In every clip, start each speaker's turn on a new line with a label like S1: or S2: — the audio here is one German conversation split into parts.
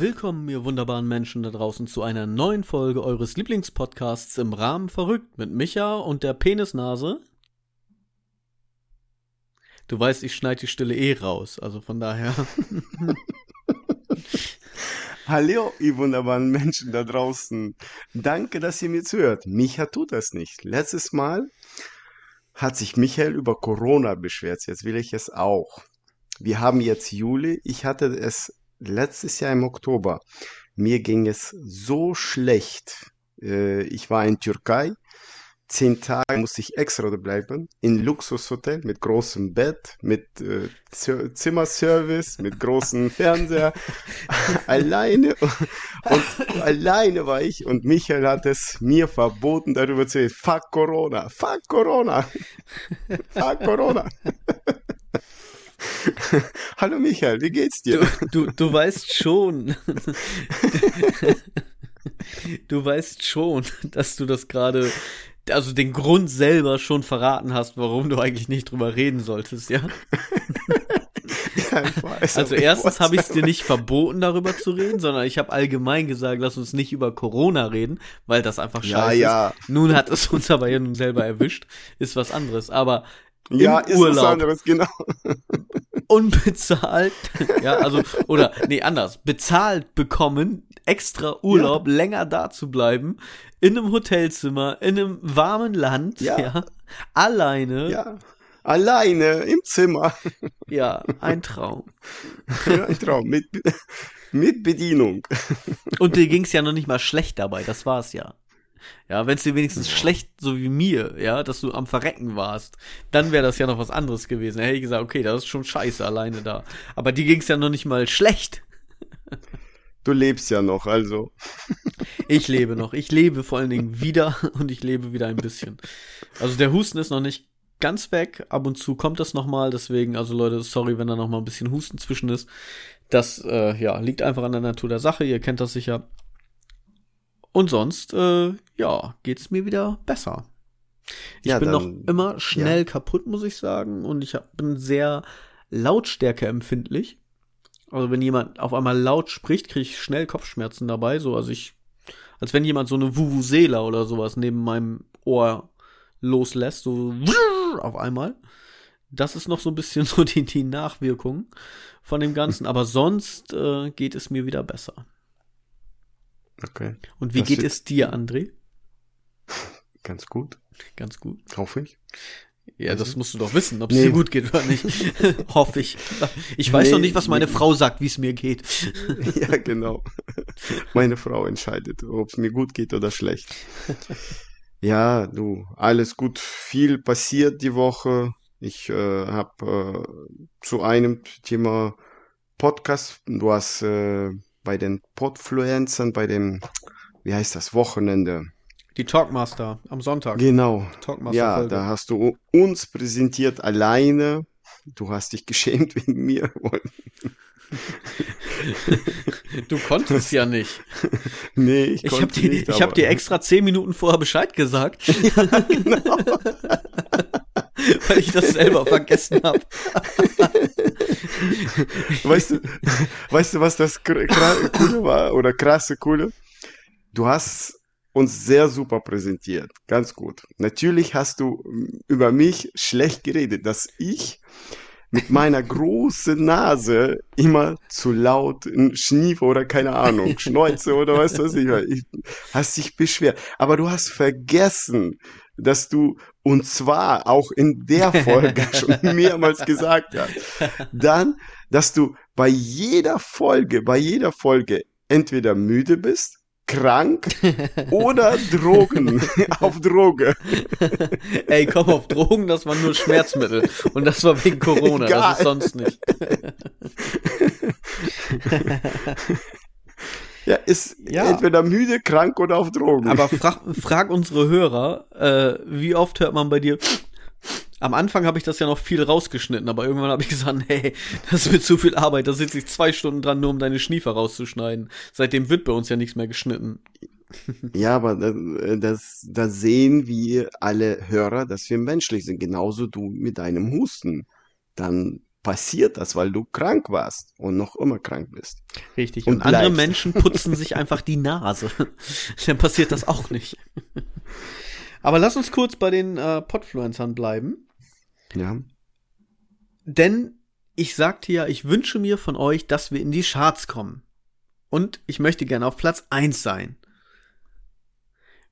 S1: Willkommen, ihr wunderbaren Menschen da draußen, zu einer neuen Folge eures Lieblingspodcasts im Rahmen verrückt mit Micha und der Penisnase. Du weißt, ich schneide die Stille eh raus, also von daher.
S2: Hallo, ihr wunderbaren Menschen da draußen. Danke, dass ihr mir zuhört. Micha tut das nicht. Letztes Mal hat sich Michael über Corona beschwert. Jetzt will ich es auch. Wir haben jetzt Juli. Ich hatte es letztes Jahr im Oktober. Mir ging es so schlecht. Äh, ich war in Türkei. Zehn Tage musste ich extra bleiben. In Luxushotel mit großem Bett, mit äh, Zimmerservice, mit großem Fernseher. alleine. Und alleine war ich. Und Michael hat es mir verboten, darüber zu reden. Fuck Corona. Fuck Corona. Fuck Corona. Hallo Michael, wie geht's dir?
S1: Du, du, du weißt schon. du weißt schon, dass du das gerade, also den Grund selber schon verraten hast, warum du eigentlich nicht drüber reden solltest, ja? ja weiß, also erstens habe ich es dir nicht verboten, darüber zu reden, sondern ich habe allgemein gesagt, lass uns nicht über Corona reden, weil das einfach scheiße ja, ja. ist. Nun hat es uns aber ja nun selber erwischt, ist was anderes. Aber
S2: ja, ist Urlaub. was anderes, genau.
S1: Unbezahlt, ja, also, oder, nee, anders, bezahlt bekommen, extra Urlaub, ja. länger da zu bleiben, in einem Hotelzimmer, in einem warmen Land, ja, ja alleine.
S2: Ja, alleine im Zimmer.
S1: Ja, ein Traum.
S2: Ja, ein Traum, mit, mit Bedienung.
S1: Und dir ging's ja noch nicht mal schlecht dabei, das war's ja. Ja, wenn es dir wenigstens ja. schlecht, so wie mir, ja, dass du am Verrecken warst, dann wäre das ja noch was anderes gewesen. Da hätte ich gesagt, okay, das ist schon scheiße alleine da. Aber dir ging es ja noch nicht mal schlecht.
S2: Du lebst ja noch, also.
S1: Ich lebe noch. Ich lebe vor allen Dingen wieder und ich lebe wieder ein bisschen. Also der Husten ist noch nicht ganz weg. Ab und zu kommt das nochmal. Deswegen, also Leute, sorry, wenn da noch mal ein bisschen Husten zwischen ist. Das, äh, ja, liegt einfach an der Natur der Sache. Ihr kennt das sicher. Und sonst, äh, ja, geht's mir wieder besser. Ich ja, bin dann, noch immer schnell ja. kaputt, muss ich sagen. Und ich hab, bin sehr lautstärkeempfindlich. Also wenn jemand auf einmal laut spricht, kriege ich schnell Kopfschmerzen dabei. So, also ich, als wenn jemand so eine Vuvuzela oder sowas neben meinem Ohr loslässt, so auf einmal. Das ist noch so ein bisschen so die, die Nachwirkung von dem Ganzen. Aber sonst äh, geht es mir wieder besser.
S2: Okay.
S1: Und wie das geht es dir, André?
S2: Ganz gut.
S1: Ganz gut.
S2: Hoffe ich.
S1: Ja, das musst du doch wissen, ob es nee. dir gut geht oder nicht. Hoffe ich. Ich weiß nee, noch nicht, was meine nee. Frau sagt, wie es mir geht.
S2: ja, genau. Meine Frau entscheidet, ob es mir gut geht oder schlecht. Ja, du, alles gut. Viel passiert die Woche. Ich äh, habe äh, zu einem Thema Podcast, du hast äh, bei den Podfluencern, bei dem, wie heißt das, Wochenende.
S1: Die Talkmaster am Sonntag.
S2: Genau. ja, da hast du uns präsentiert alleine. Du hast dich geschämt wegen mir.
S1: du konntest ja nicht.
S2: Nee, ich, ich
S1: konnte dir, nicht. Ich habe dir extra zehn Minuten vorher Bescheid gesagt. Ja, genau. Weil ich das selber vergessen habe.
S2: weißt du, weißt du, was das coole war oder krasse coole? Du hast uns sehr super präsentiert, ganz gut. Natürlich hast du über mich schlecht geredet, dass ich mit meiner großen Nase immer zu laut schniefe oder keine Ahnung, schneuze oder was weiß ich. ich hast dich beschwert. Aber du hast vergessen, dass du und zwar auch in der Folge schon mehrmals gesagt hast. Dann, dass du bei jeder Folge, bei jeder Folge entweder müde bist krank oder Drogen auf Droge.
S1: Ey, komm auf Drogen, das war nur Schmerzmittel und das war wegen Corona, Egal. das ist sonst nicht.
S2: Ja, ist ja. entweder müde, krank oder auf Drogen.
S1: Aber frag, frag unsere Hörer, äh, wie oft hört man bei dir am Anfang habe ich das ja noch viel rausgeschnitten, aber irgendwann habe ich gesagt, hey, das wird zu viel Arbeit, da sitze ich zwei Stunden dran, nur um deine Schniefer rauszuschneiden. Seitdem wird bei uns ja nichts mehr geschnitten.
S2: Ja, aber das, das sehen wir alle Hörer, dass wir menschlich sind, genauso du mit deinem Husten. Dann passiert das, weil du krank warst und noch immer krank bist.
S1: Richtig. Und, und andere. Menschen putzen sich einfach die Nase. Dann passiert das auch nicht. Aber lass uns kurz bei den äh, Podfluencern bleiben.
S2: Ja.
S1: Denn ich sagte ja, ich wünsche mir von euch, dass wir in die Charts kommen. Und ich möchte gerne auf Platz eins sein.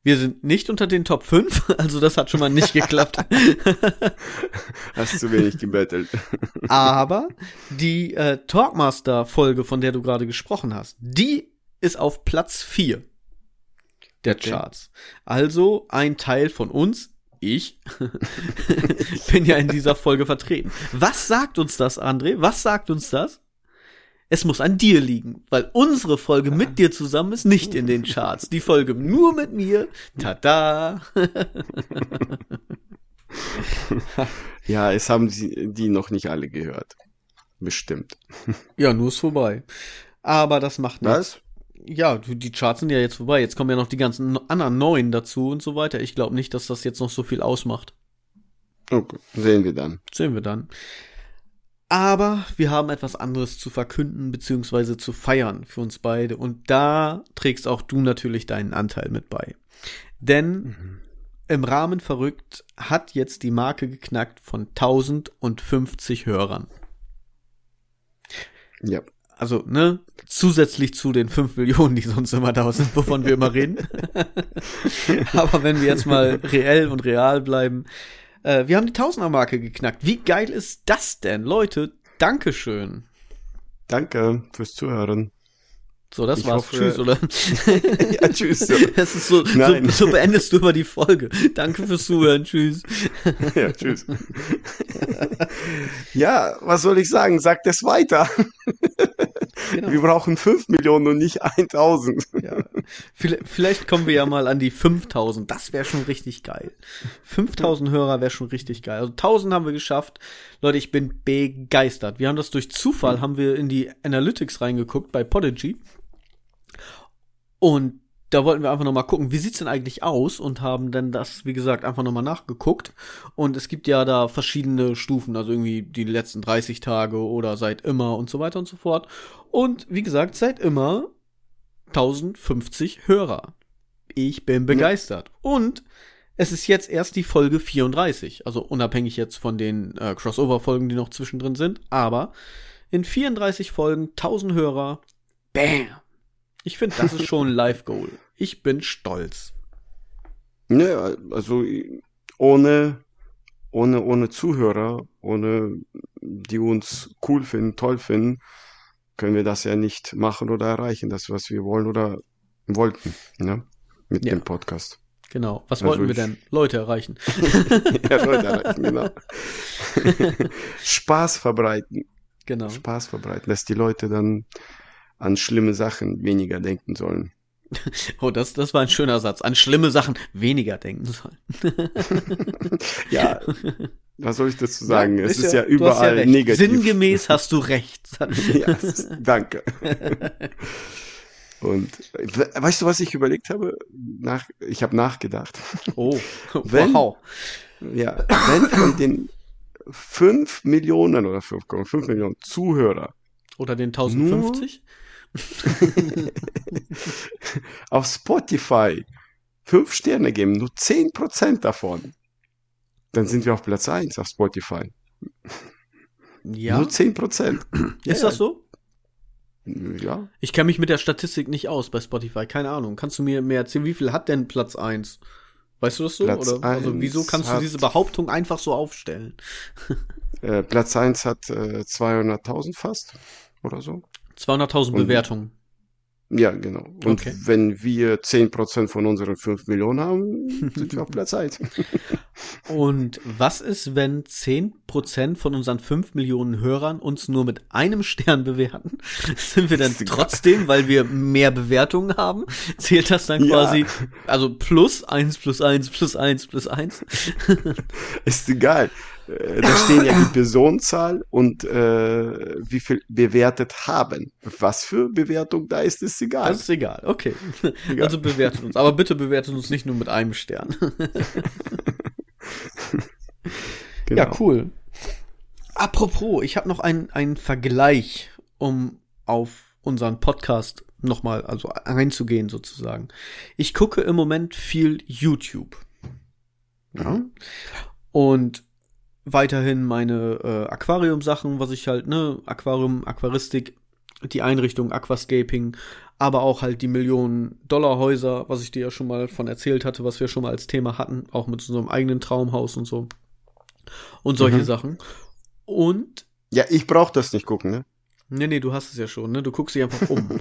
S1: Wir sind nicht unter den Top 5, also das hat schon mal nicht geklappt.
S2: Hast zu wenig gebettelt.
S1: Aber die äh, Talkmaster-Folge, von der du gerade gesprochen hast, die ist auf Platz 4 der okay. Charts. Also ein Teil von uns, ich, bin ja in dieser Folge vertreten. Was sagt uns das, André? Was sagt uns das? Es muss an dir liegen, weil unsere Folge mit dir zusammen ist nicht in den Charts. Die Folge nur mit mir, tada.
S2: ja, es haben sie die noch nicht alle gehört. Bestimmt.
S1: Ja, nur ist vorbei. Aber das macht nichts. Was? Ja, die Charts sind ja jetzt vorbei. Jetzt kommen ja noch die ganzen anderen neuen dazu und so weiter. Ich glaube nicht, dass das jetzt noch so viel ausmacht.
S2: Okay, sehen wir dann.
S1: Sehen wir dann. Aber wir haben etwas anderes zu verkünden bzw. zu feiern für uns beide. Und da trägst auch du natürlich deinen Anteil mit bei. Denn mhm. im Rahmen verrückt hat jetzt die Marke geknackt von 1050 Hörern.
S2: Ja.
S1: Also, ne, zusätzlich zu den 5 Millionen, die sonst immer da sind, wovon wir immer reden. Aber wenn wir jetzt mal reell und real bleiben, äh, wir haben die Tausender-Marke geknackt. Wie geil ist das denn? Leute, Dankeschön.
S2: Danke fürs Zuhören.
S1: So, das ich war's. Hoffe, tschüss, oder?
S2: ja, tschüss.
S1: Das ist so, so, so, beendest du über die Folge. Danke fürs Zuhören. Tschüss.
S2: ja, tschüss. ja, was soll ich sagen? Sagt es weiter. Genau. Wir brauchen 5 Millionen und nicht 1000.
S1: Ja. Vielleicht kommen wir ja mal an die 5000. Das wäre schon richtig geil. 5000 Hörer wäre schon richtig geil. Also 1000 haben wir geschafft. Leute, ich bin begeistert. Wir haben das durch Zufall, haben wir in die Analytics reingeguckt bei Podigy. Und da wollten wir einfach noch mal gucken, wie sieht's denn eigentlich aus und haben dann das, wie gesagt, einfach noch mal nachgeguckt. Und es gibt ja da verschiedene Stufen, also irgendwie die letzten 30 Tage oder seit immer und so weiter und so fort. Und wie gesagt, seit immer 1050 Hörer. Ich bin begeistert. Ja. Und es ist jetzt erst die Folge 34, also unabhängig jetzt von den äh, Crossover-Folgen, die noch zwischendrin sind, aber in 34 Folgen 1000 Hörer. Bam! Ich finde, das ist schon ein Live-Goal. Ich bin stolz.
S2: Ja, also ohne, ohne, ohne Zuhörer, ohne die uns cool finden, toll finden, können wir das ja nicht machen oder erreichen, das, was wir wollen oder wollten, ne? Mit ja. dem Podcast.
S1: Genau. Was also wollten wir denn? Leute erreichen.
S2: ja, Leute erreichen, genau. Spaß verbreiten.
S1: Genau.
S2: Spaß verbreiten, dass die Leute dann an schlimme Sachen weniger denken sollen.
S1: Oh, das, das war ein schöner Satz. An schlimme Sachen weniger denken sollen.
S2: ja, was soll ich dazu sagen? Ja, es ist, ist ja, ja überall ja negativ.
S1: Sinngemäß hast du recht.
S2: ja, danke. Und weißt du, was ich überlegt habe? Nach, ich habe nachgedacht.
S1: Oh, wenn, wow.
S2: Ja, wenn von den 5 Millionen oder 5,5 Millionen Zuhörer
S1: oder den 1050
S2: auf Spotify fünf Sterne geben, nur zehn Prozent davon, dann sind wir auf Platz eins auf Spotify.
S1: Ja.
S2: Nur zehn Prozent.
S1: Ist ja. das so?
S2: Ja.
S1: Ich kenne mich mit der Statistik nicht aus bei Spotify, keine Ahnung. Kannst du mir mehr erzählen, wie viel hat denn Platz eins? Weißt du das so?
S2: Platz
S1: Oder also wieso kannst du diese Behauptung einfach so aufstellen?
S2: äh, Platz eins hat äh, 200.000 fast oder so.
S1: 200.000 Bewertungen.
S2: Ja, genau. Und okay. wenn wir 10% von unseren 5 Millionen haben, sind wir auf Platz 1.
S1: Und was ist, wenn 10% von unseren 5 Millionen Hörern uns nur mit einem Stern bewerten? Sind wir dann trotzdem, weil wir mehr Bewertungen haben? Zählt das dann quasi, ja. also plus 1 plus 1 plus 1 plus 1?
S2: Ist egal. Äh, da stehen ja die Personenzahl und äh, wie viel bewertet haben. Was für Bewertung da ist, ist egal.
S1: Das ist egal, okay. Egal. Also bewertet uns. Aber bitte bewertet uns nicht nur mit einem Stern. genau. Ja, cool. apropos, ich habe noch einen, einen Vergleich, um auf unseren Podcast nochmal also einzugehen sozusagen. Ich gucke im Moment viel YouTube. Ja. Und weiterhin meine äh, Aquarium-Sachen, was ich halt, ne, Aquarium, Aquaristik, die Einrichtung, Aquascaping, aber auch halt die Millionen-Dollar-Häuser, was ich dir ja schon mal von erzählt hatte, was wir schon mal als Thema hatten, auch mit unserem eigenen Traumhaus und so. Und solche mhm. Sachen. Und.
S2: Ja, ich brauch das nicht gucken, ne?
S1: Nee, nee, du hast es ja schon, ne? Du guckst dich einfach um.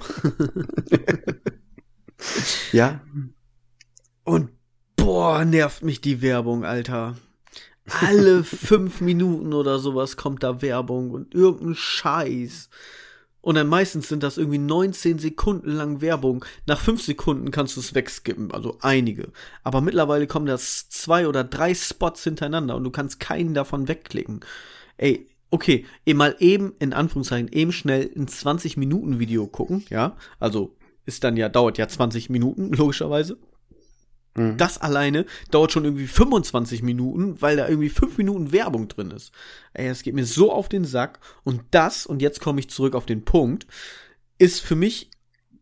S2: ja.
S1: Und boah, nervt mich die Werbung, Alter. Alle fünf Minuten oder sowas kommt da Werbung und irgendein Scheiß. Und dann meistens sind das irgendwie 19 Sekunden lang Werbung. Nach fünf Sekunden kannst du es wegskippen, also einige. Aber mittlerweile kommen das zwei oder drei Spots hintereinander und du kannst keinen davon wegklicken. Ey, okay, mal eben, in Anführungszeichen, eben schnell ein 20-Minuten-Video gucken, ja, also ist dann ja, dauert ja 20 Minuten, logischerweise. Mhm. Das alleine dauert schon irgendwie 25 Minuten, weil da irgendwie 5 Minuten Werbung drin ist. Ey, das geht mir so auf den Sack. Und das, und jetzt komme ich zurück auf den Punkt, ist für mich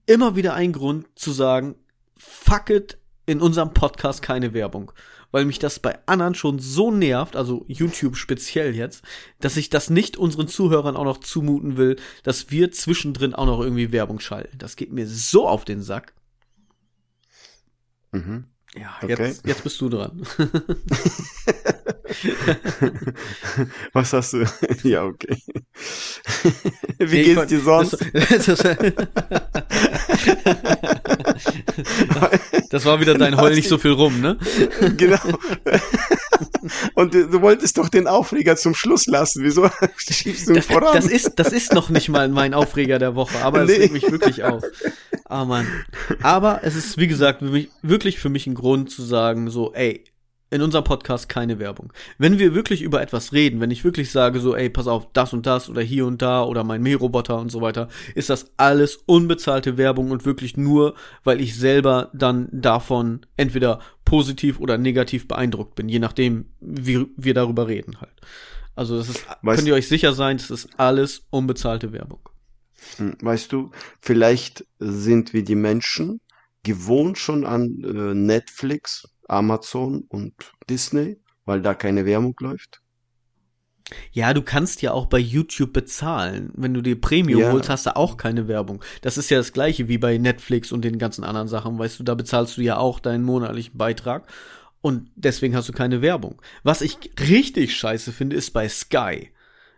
S1: immer wieder ein Grund zu sagen, fuck it, in unserem Podcast keine Werbung weil mich das bei anderen schon so nervt, also YouTube speziell jetzt, dass ich das nicht unseren Zuhörern auch noch zumuten will, dass wir zwischendrin auch noch irgendwie Werbung schalten. Das geht mir so auf den Sack. Mhm. Ja, okay. jetzt, jetzt bist du dran.
S2: Was hast du? Ja, okay. Wie nee, geht's dir sonst? Das, das,
S1: das, war wieder dein Heul nicht so viel rum, ne?
S2: Genau. Und du, du, wolltest doch den Aufreger zum Schluss lassen. Wieso
S1: schiebst du ihn voran? Das ist, das ist noch nicht mal mein Aufreger der Woche, aber es nee. regt mich wirklich auf. Ah, Mann. Aber es ist, wie gesagt, wirklich für mich ein Grund zu sagen, so, ey, in unserem Podcast keine Werbung. Wenn wir wirklich über etwas reden, wenn ich wirklich sage so, ey, pass auf, das und das oder hier und da oder mein Mähroboter und so weiter, ist das alles unbezahlte Werbung und wirklich nur, weil ich selber dann davon entweder positiv oder negativ beeindruckt bin, je nachdem, wie wir darüber reden halt. Also das ist, weißt, könnt ihr euch sicher sein, das ist alles unbezahlte Werbung.
S2: Hm, weißt du, vielleicht sind wir die Menschen gewohnt schon an äh, Netflix, Amazon und Disney, weil da keine Werbung läuft.
S1: Ja, du kannst ja auch bei YouTube bezahlen. Wenn du dir Premium ja. holst, hast du auch keine Werbung. Das ist ja das gleiche wie bei Netflix und den ganzen anderen Sachen. Weißt du, da bezahlst du ja auch deinen monatlichen Beitrag und deswegen hast du keine Werbung. Was ich richtig scheiße finde, ist bei Sky.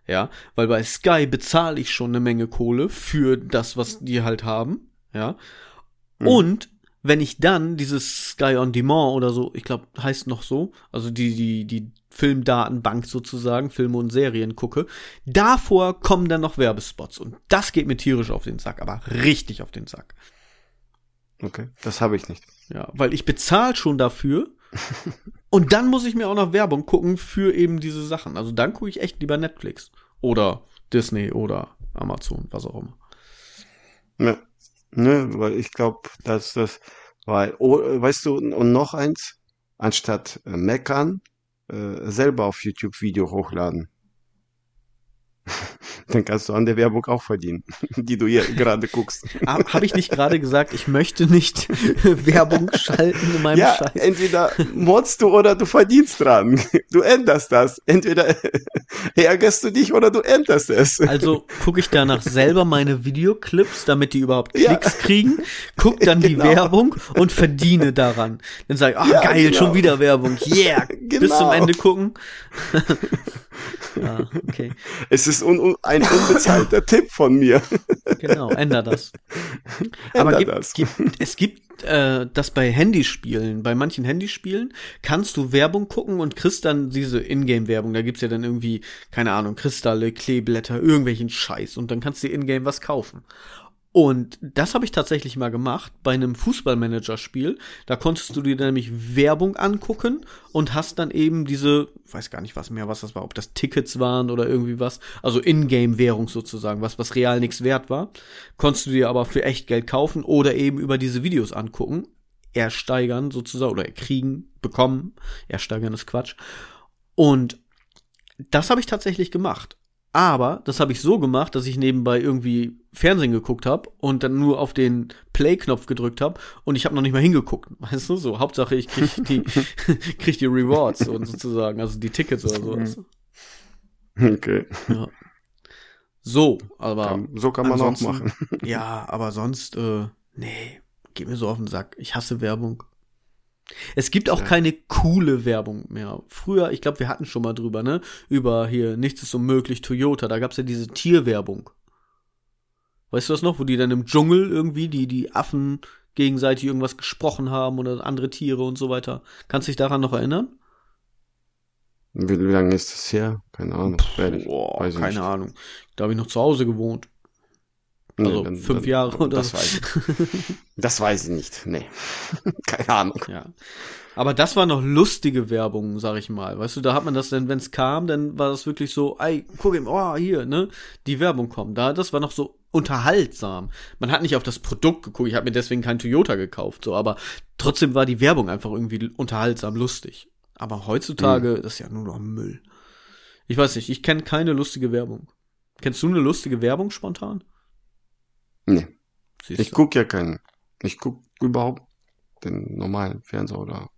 S1: Ja, weil bei Sky bezahle ich schon eine Menge Kohle für das, was die halt haben. Ja. Mhm. Und wenn ich dann dieses Sky on Demand oder so, ich glaube, heißt noch so, also die, die, die Filmdatenbank sozusagen, Filme und Serien gucke, davor kommen dann noch Werbespots. Und das geht mir tierisch auf den Sack, aber richtig auf den Sack.
S2: Okay, das habe ich nicht.
S1: Ja, weil ich bezahle schon dafür. und dann muss ich mir auch noch Werbung gucken für eben diese Sachen. Also dann gucke ich echt lieber Netflix oder Disney oder Amazon, was auch immer.
S2: Ja. Ne, weil ich glaube, dass das, weil, oh, weißt du, und noch eins, anstatt äh, meckern, äh, selber auf YouTube Video hochladen. Dann kannst du an der Werbung auch verdienen, die du hier gerade guckst.
S1: Habe ich nicht gerade gesagt, ich möchte nicht Werbung schalten in meinem
S2: ja,
S1: Scheiß?
S2: Entweder modst du oder du verdienst dran. Du änderst das. Entweder ärgerst du dich oder du änderst es.
S1: Also gucke ich danach selber meine Videoclips, damit die überhaupt Klicks ja. kriegen, guck dann genau. die Werbung und verdiene daran. Dann sage ich, ach ja, geil, genau. schon wieder Werbung. Yeah, genau. bis zum Ende gucken.
S2: Ja, okay. Es ist un, un, ein unbezahlter Tipp von mir.
S1: Genau, änder das. Aber änder gibt, das. Gibt, es gibt äh, das bei Handyspielen, bei manchen Handyspielen kannst du Werbung gucken und kriegst dann diese Ingame-Werbung. Da gibt's ja dann irgendwie, keine Ahnung, Kristalle, Kleeblätter, irgendwelchen Scheiß und dann kannst du Ingame was kaufen. Und das habe ich tatsächlich mal gemacht bei einem Fußballmanager-Spiel. Da konntest du dir nämlich Werbung angucken und hast dann eben diese, weiß gar nicht was mehr, was das war, ob das Tickets waren oder irgendwie was, also Ingame-Währung sozusagen, was was real nichts wert war, konntest du dir aber für echt Geld kaufen oder eben über diese Videos angucken, ersteigern sozusagen oder kriegen, bekommen, ersteigern ist Quatsch. Und das habe ich tatsächlich gemacht. Aber das habe ich so gemacht, dass ich nebenbei irgendwie Fernsehen geguckt habe und dann nur auf den Play-Knopf gedrückt habe und ich habe noch nicht mal hingeguckt. Weißt du, so Hauptsache ich krieg die, krieg die Rewards sozusagen, also die Tickets oder so. Weißt
S2: du? Okay.
S1: Ja. So, aber.
S2: Kann, so kann man auch machen.
S1: Ja, aber sonst, äh, nee, geht mir so auf den Sack. Ich hasse Werbung. Es gibt auch ja. keine coole Werbung mehr. Früher, ich glaube, wir hatten schon mal drüber, ne? Über hier, nichts ist unmöglich, Toyota. Da gab's ja diese Tierwerbung. Weißt du das noch, wo die dann im Dschungel irgendwie, die, die Affen gegenseitig irgendwas gesprochen haben oder andere Tiere und so weiter. Kannst du dich daran noch erinnern?
S2: Wie, wie lange ist das her? Keine Ahnung.
S1: Puh, boah, keine nicht. Ahnung. Da habe ich noch zu Hause gewohnt. Also nee, dann, fünf dann, Jahre oder
S2: das weiß ich. Das weiß ich nicht. Nee. Keine Ahnung.
S1: Ja. Aber das war noch lustige Werbung, sag ich mal. Weißt du, da hat man das dann, wenn es kam, dann war das wirklich so, ey, guck ihm, oh, hier, ne? Die Werbung kommt. Da, das war noch so unterhaltsam. Man hat nicht auf das Produkt geguckt, ich habe mir deswegen kein Toyota gekauft, so, aber trotzdem war die Werbung einfach irgendwie unterhaltsam, lustig. Aber heutzutage, mhm. das ist ja nur noch Müll. Ich weiß nicht, ich kenne keine lustige Werbung. Kennst du eine lustige Werbung spontan?
S2: Nee. Siehst ich gucke ja keinen. Ich gucke überhaupt den normalen Fernseher oder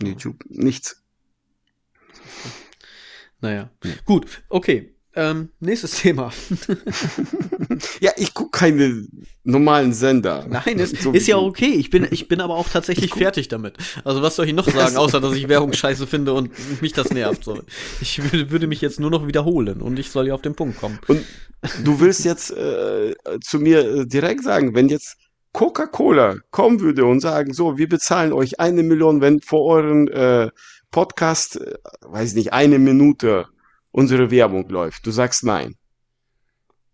S2: YouTube. Nichts.
S1: Naja. Ja. Gut, okay. Ähm, nächstes Thema.
S2: ja, ich gucke keine normalen Sender.
S1: Nein, ist, so ist ja okay. Ich bin, ich bin aber auch tatsächlich fertig damit. Also was soll ich noch sagen, außer dass ich Werbung scheiße finde und mich das nervt. So. Ich würde, würde mich jetzt nur noch wiederholen und ich soll ja auf den Punkt kommen.
S2: Und du willst jetzt äh, zu mir äh, direkt sagen, wenn jetzt Coca-Cola kommen würde und sagen, so, wir bezahlen euch eine Million, wenn vor euren äh, Podcast, äh, weiß nicht, eine Minute unsere Werbung läuft. Du sagst nein.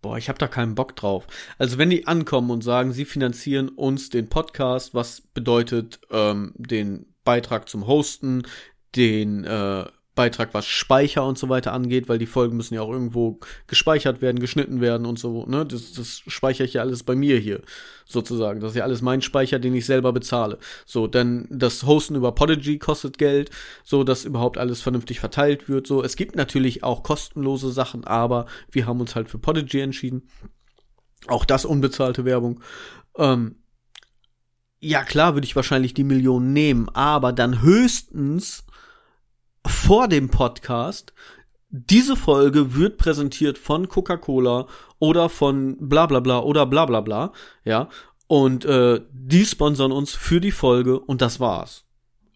S1: Boah, ich habe da keinen Bock drauf. Also wenn die ankommen und sagen, sie finanzieren uns den Podcast, was bedeutet ähm, den Beitrag zum Hosten, den äh, Beitrag, was Speicher und so weiter angeht, weil die Folgen müssen ja auch irgendwo gespeichert werden, geschnitten werden und so, ne? Das, das speichere ich ja alles bei mir hier, sozusagen. Das ist ja alles mein Speicher, den ich selber bezahle. So, denn das Hosten über Podigy kostet Geld, so dass überhaupt alles vernünftig verteilt wird. So, es gibt natürlich auch kostenlose Sachen, aber wir haben uns halt für Podigy entschieden. Auch das unbezahlte Werbung. Ähm, ja, klar würde ich wahrscheinlich die Millionen nehmen, aber dann höchstens vor dem Podcast. Diese Folge wird präsentiert von Coca-Cola oder von bla bla bla oder bla bla bla, ja. Und äh, die sponsern uns für die Folge und das war's.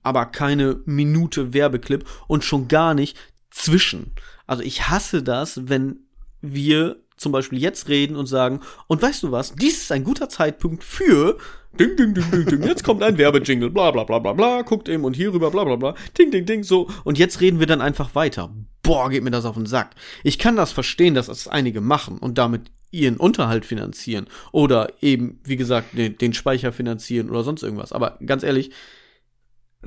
S1: Aber keine Minute Werbeclip und schon gar nicht zwischen. Also ich hasse das, wenn wir zum Beispiel jetzt reden und sagen, und weißt du was, dies ist ein guter Zeitpunkt für Ding, ding, ding, ding, ding. Jetzt kommt ein Werbejingle. Bla, bla, bla, bla, bla. Guckt eben und hier rüber, bla, bla, bla. Ding, ding, ding. So. Und jetzt reden wir dann einfach weiter. Boah, geht mir das auf den Sack. Ich kann das verstehen, dass das einige machen und damit ihren Unterhalt finanzieren. Oder eben, wie gesagt, den, den Speicher finanzieren oder sonst irgendwas. Aber ganz ehrlich,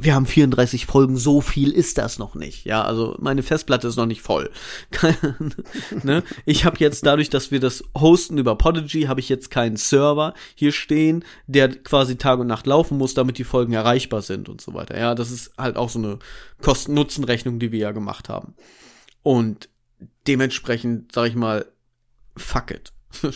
S1: wir haben 34 Folgen, so viel ist das noch nicht. Ja, also meine Festplatte ist noch nicht voll. ne? Ich habe jetzt dadurch, dass wir das hosten über Podigy, habe ich jetzt keinen Server hier stehen, der quasi Tag und Nacht laufen muss, damit die Folgen erreichbar sind und so weiter. Ja, das ist halt auch so eine Kosten-Nutzen-Rechnung, die wir ja gemacht haben. Und dementsprechend, sag ich mal, fuck it.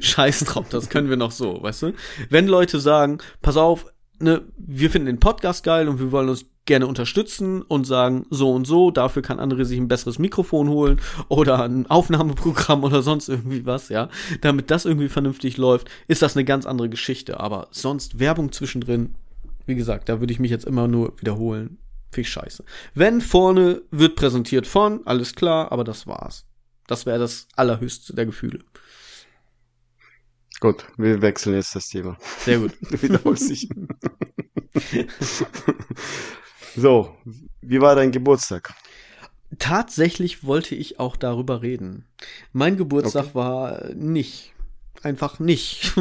S1: Scheiß drauf, das können wir noch so, weißt du? Wenn Leute sagen, pass auf, ne, wir finden den Podcast geil und wir wollen uns gerne unterstützen und sagen so und so, dafür kann andere sich ein besseres Mikrofon holen oder ein Aufnahmeprogramm oder sonst irgendwie was, ja. Damit das irgendwie vernünftig läuft, ist das eine ganz andere Geschichte. Aber sonst Werbung zwischendrin, wie gesagt, da würde ich mich jetzt immer nur wiederholen. Ich scheiße. Wenn vorne wird präsentiert von, alles klar, aber das war's. Das wäre das allerhöchste der Gefühle.
S2: Gut, wir wechseln jetzt das Thema.
S1: Sehr gut.
S2: Wiederholst dich. so, wie war dein Geburtstag?
S1: Tatsächlich wollte ich auch darüber reden. Mein Geburtstag okay. war nicht. Einfach nicht.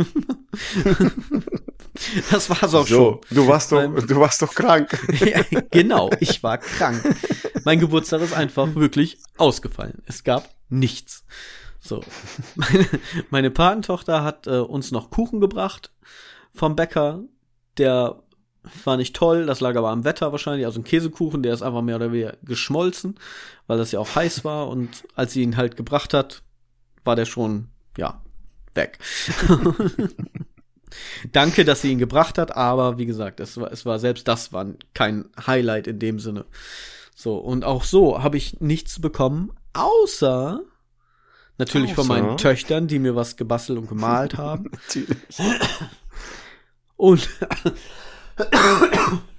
S1: das war's auch so,
S2: schon. Du warst doch, du warst doch krank.
S1: ja, genau, ich war krank. Mein Geburtstag ist einfach wirklich ausgefallen. Es gab nichts. So. Meine, meine Patentochter hat äh, uns noch Kuchen gebracht vom Bäcker. Der war nicht toll, das lag aber am Wetter wahrscheinlich. Also ein Käsekuchen, der ist einfach mehr oder weniger geschmolzen, weil das ja auch heiß war. Und als sie ihn halt gebracht hat, war der schon, ja, weg. Danke, dass sie ihn gebracht hat, aber wie gesagt, es war, es war selbst das war kein Highlight in dem Sinne. So, und auch so habe ich nichts bekommen, außer natürlich von meinen Töchtern, die mir was gebastelt und gemalt haben. Und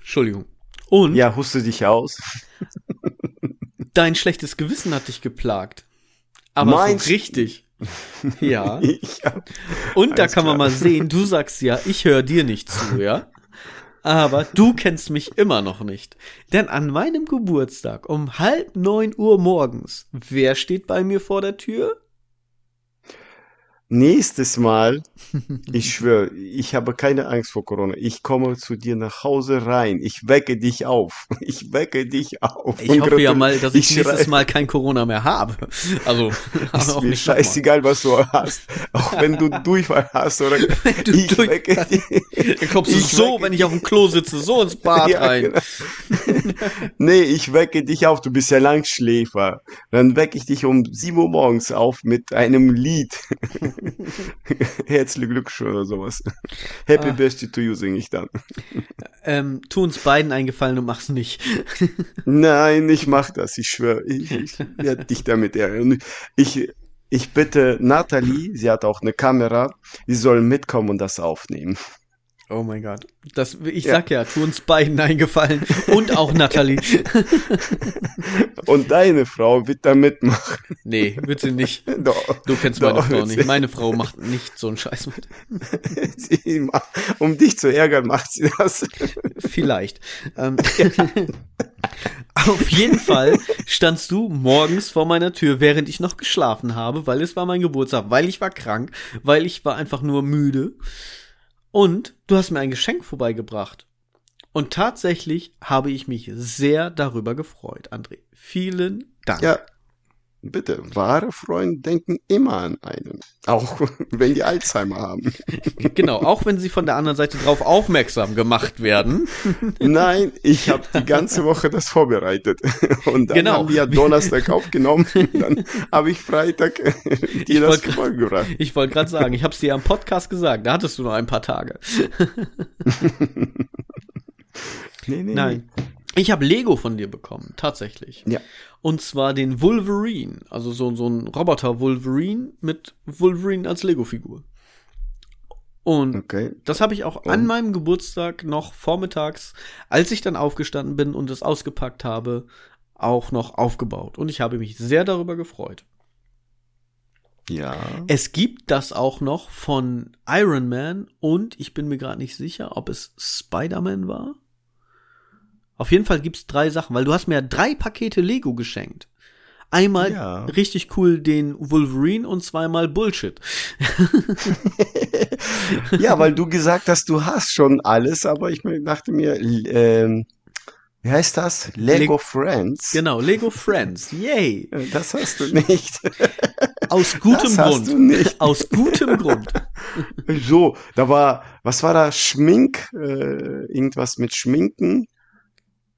S1: Entschuldigung. Und
S2: ja, huste dich aus.
S1: dein schlechtes Gewissen hat dich geplagt. Aber Meinst so richtig. Ja. ja. Und da kann man mal sehen, du sagst ja, ich höre dir nicht zu, ja? Aber du kennst mich immer noch nicht. Denn an meinem Geburtstag um halb neun Uhr morgens, wer steht bei mir vor der Tür?
S2: Nächstes Mal, ich schwöre, ich habe keine Angst vor Corona. Ich komme zu dir nach Hause rein. Ich wecke dich auf. Ich wecke dich auf.
S1: Ich hoffe ja mal, dass ich, ich nächstes Mal kein Corona mehr habe. Also,
S2: ist auch mir nicht scheißegal, was du hast. Auch wenn du Durchfall hast oder
S1: wenn du ich durch... wecke dich. Dann kommst du so, wenn ich auf dem Klo sitze, so ins Bad ja, rein.
S2: Genau. nee, ich wecke dich auf. Du bist ja Langschläfer. Dann wecke ich dich um 7 Uhr morgens auf mit einem Lied. Herzlichen Glückwunsch oder sowas. Happy ah. Birthday to you singe ich dann.
S1: Ähm, tu uns beiden einen Gefallen und mach's nicht.
S2: Nein, ich mach das, ich schwöre. Ich, ich werde dich damit ärgern. Ich, ich bitte Nathalie, sie hat auch eine Kamera, sie soll mitkommen und das aufnehmen.
S1: Oh mein Gott. Das, ich sag ja, ja tu uns beiden eingefallen und auch Natalie.
S2: und deine Frau wird da mitmachen.
S1: Nee, wird sie nicht. Doch, du kennst doch, meine Frau nicht. Meine Frau macht nicht so einen Scheiß mit.
S2: Macht, um dich zu ärgern, macht sie das.
S1: Vielleicht. Ähm, auf jeden Fall standst du morgens vor meiner Tür, während ich noch geschlafen habe, weil es war mein Geburtstag, weil ich war krank, weil ich war einfach nur müde. Und du hast mir ein Geschenk vorbeigebracht. Und tatsächlich habe ich mich sehr darüber gefreut, André. Vielen Dank.
S2: Ja, bitte, wahre Freunde denken immer an einen. Auch wenn die Alzheimer haben.
S1: Genau, auch wenn sie von der anderen Seite drauf aufmerksam gemacht werden.
S2: Nein, ich habe die ganze Woche das vorbereitet. Und dann genau. haben die ja Donnerstag aufgenommen. Dann habe ich Freitag dir das vorgebracht.
S1: Ich wollte gerade sagen, ich habe es dir am Podcast gesagt. Da hattest du noch ein paar Tage. nee, nee, Nein. Nee. Ich habe Lego von dir bekommen, tatsächlich.
S2: Ja.
S1: Und zwar den Wolverine, also so, so ein Roboter Wolverine mit Wolverine als Lego-Figur. Und okay. das habe ich auch und? an meinem Geburtstag noch vormittags, als ich dann aufgestanden bin und es ausgepackt habe, auch noch aufgebaut. Und ich habe mich sehr darüber gefreut.
S2: Ja.
S1: Es gibt das auch noch von Iron Man und ich bin mir gerade nicht sicher, ob es Spider-Man war. Auf jeden Fall gibt's drei Sachen, weil du hast mir drei Pakete Lego geschenkt. Einmal ja. richtig cool den Wolverine und zweimal Bullshit.
S2: ja, weil du gesagt hast, du hast schon alles, aber ich dachte mir, ähm, wie heißt das? Lego Le Friends.
S1: Genau, Lego Friends. Yay.
S2: Das hast du nicht.
S1: Aus gutem das Grund. Hast du nicht. Aus gutem Grund.
S2: So, da war, was war da? Schmink, äh, irgendwas mit Schminken.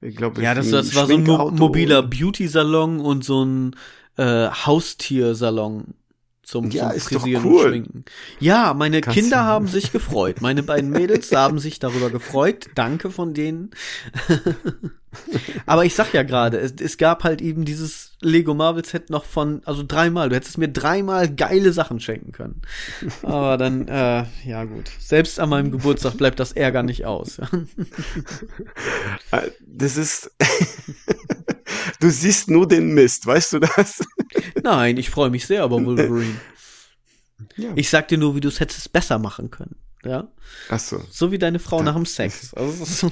S1: Ich glaube, ja, das, das war so ein mo mobiler Beauty-Salon und so ein äh, Haustiersalon zum, ja, zum Frisieren cool. und Schminken. Ja, meine Kannst Kinder haben sich gefreut. Meine beiden Mädels haben sich darüber gefreut. Danke von denen. Aber ich sag ja gerade, es, es gab halt eben dieses Lego Marvel Set noch von, also dreimal. Du hättest mir dreimal geile Sachen schenken können. Aber dann, äh, ja gut. Selbst an meinem Geburtstag bleibt das Ärger nicht aus.
S2: Äh, das ist, du siehst nur den Mist, weißt du das?
S1: Nein, ich freue mich sehr über Wolverine. Ja. Ich sag dir nur, wie du es hättest besser machen können. Ja.
S2: Ach so.
S1: So wie deine Frau nach dem Sex. Also,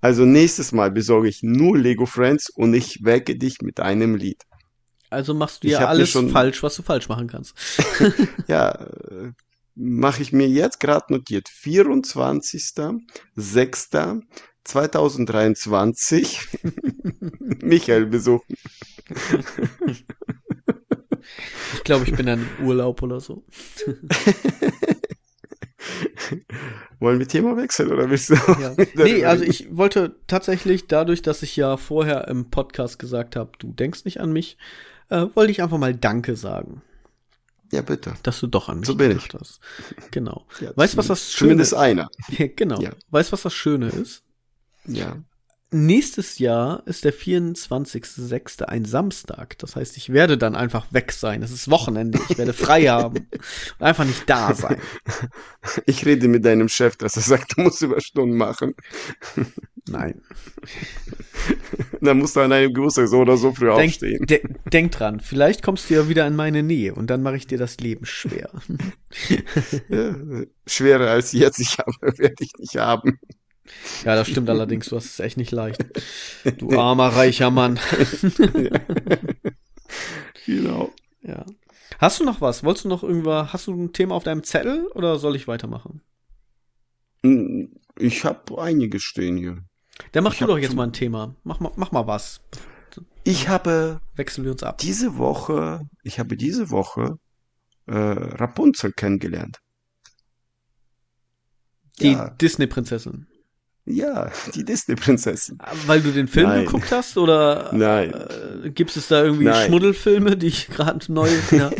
S2: also nächstes Mal besorge ich nur Lego Friends und ich wecke dich mit einem Lied.
S1: Also machst du ja alles falsch, was du falsch machen kannst.
S2: ja, mache ich mir jetzt gerade notiert. 24.06.2023 Michael besuchen.
S1: Ich glaube, ich bin dann im Urlaub oder so.
S2: Wollen wir Thema wechseln oder willst du?
S1: Ja. Nee, also ich wollte tatsächlich dadurch, dass ich ja vorher im Podcast gesagt habe, du denkst nicht an mich, äh, wollte ich einfach mal Danke sagen.
S2: Ja, bitte.
S1: Dass du doch an mich
S2: so bin
S1: gedacht
S2: ich.
S1: hast. Genau.
S2: Ja,
S1: weißt du, was das Schöne
S2: Zumindest einer.
S1: Genau.
S2: Ja.
S1: Weißt du, was das Schöne ist?
S2: Ja.
S1: Nächstes Jahr ist der 24.06. ein Samstag. Das heißt, ich werde dann einfach weg sein. Es ist Wochenende. Ich werde frei haben. Und einfach nicht da sein.
S2: Ich rede mit deinem Chef, dass er sagt, du musst Überstunden machen.
S1: Nein.
S2: Dann musst du an deinem Geburtstag so oder so früh
S1: Denk,
S2: aufstehen.
S1: de denk dran. Vielleicht kommst du ja wieder in meine Nähe und dann mache ich dir das Leben schwer.
S2: Ja, schwerer als jetzt ich habe, werde ich nicht haben.
S1: Ja, das stimmt allerdings. Du hast es echt nicht leicht. Du armer, reicher Mann.
S2: Genau.
S1: Ja. Hast du noch was? Wolltest du noch irgendwas? Hast du ein Thema auf deinem Zettel oder soll ich weitermachen?
S2: Ich habe einige stehen hier.
S1: Dann mach
S2: Ich
S1: du doch jetzt mal ein Thema. Mach mal, mach mal was.
S2: Ich habe
S1: Wechseln wir uns ab.
S2: diese Woche, ich habe diese Woche äh, Rapunzel kennengelernt.
S1: Die
S2: Ja,
S1: Disney-Prinzessin.
S2: Ja, die Disney-Prinzessin.
S1: Weil du den Film
S2: Nein.
S1: geguckt hast oder
S2: Nein.
S1: äh, gibt es da irgendwie
S2: Nein.
S1: Schmuddelfilme, die ich gerade neu ja,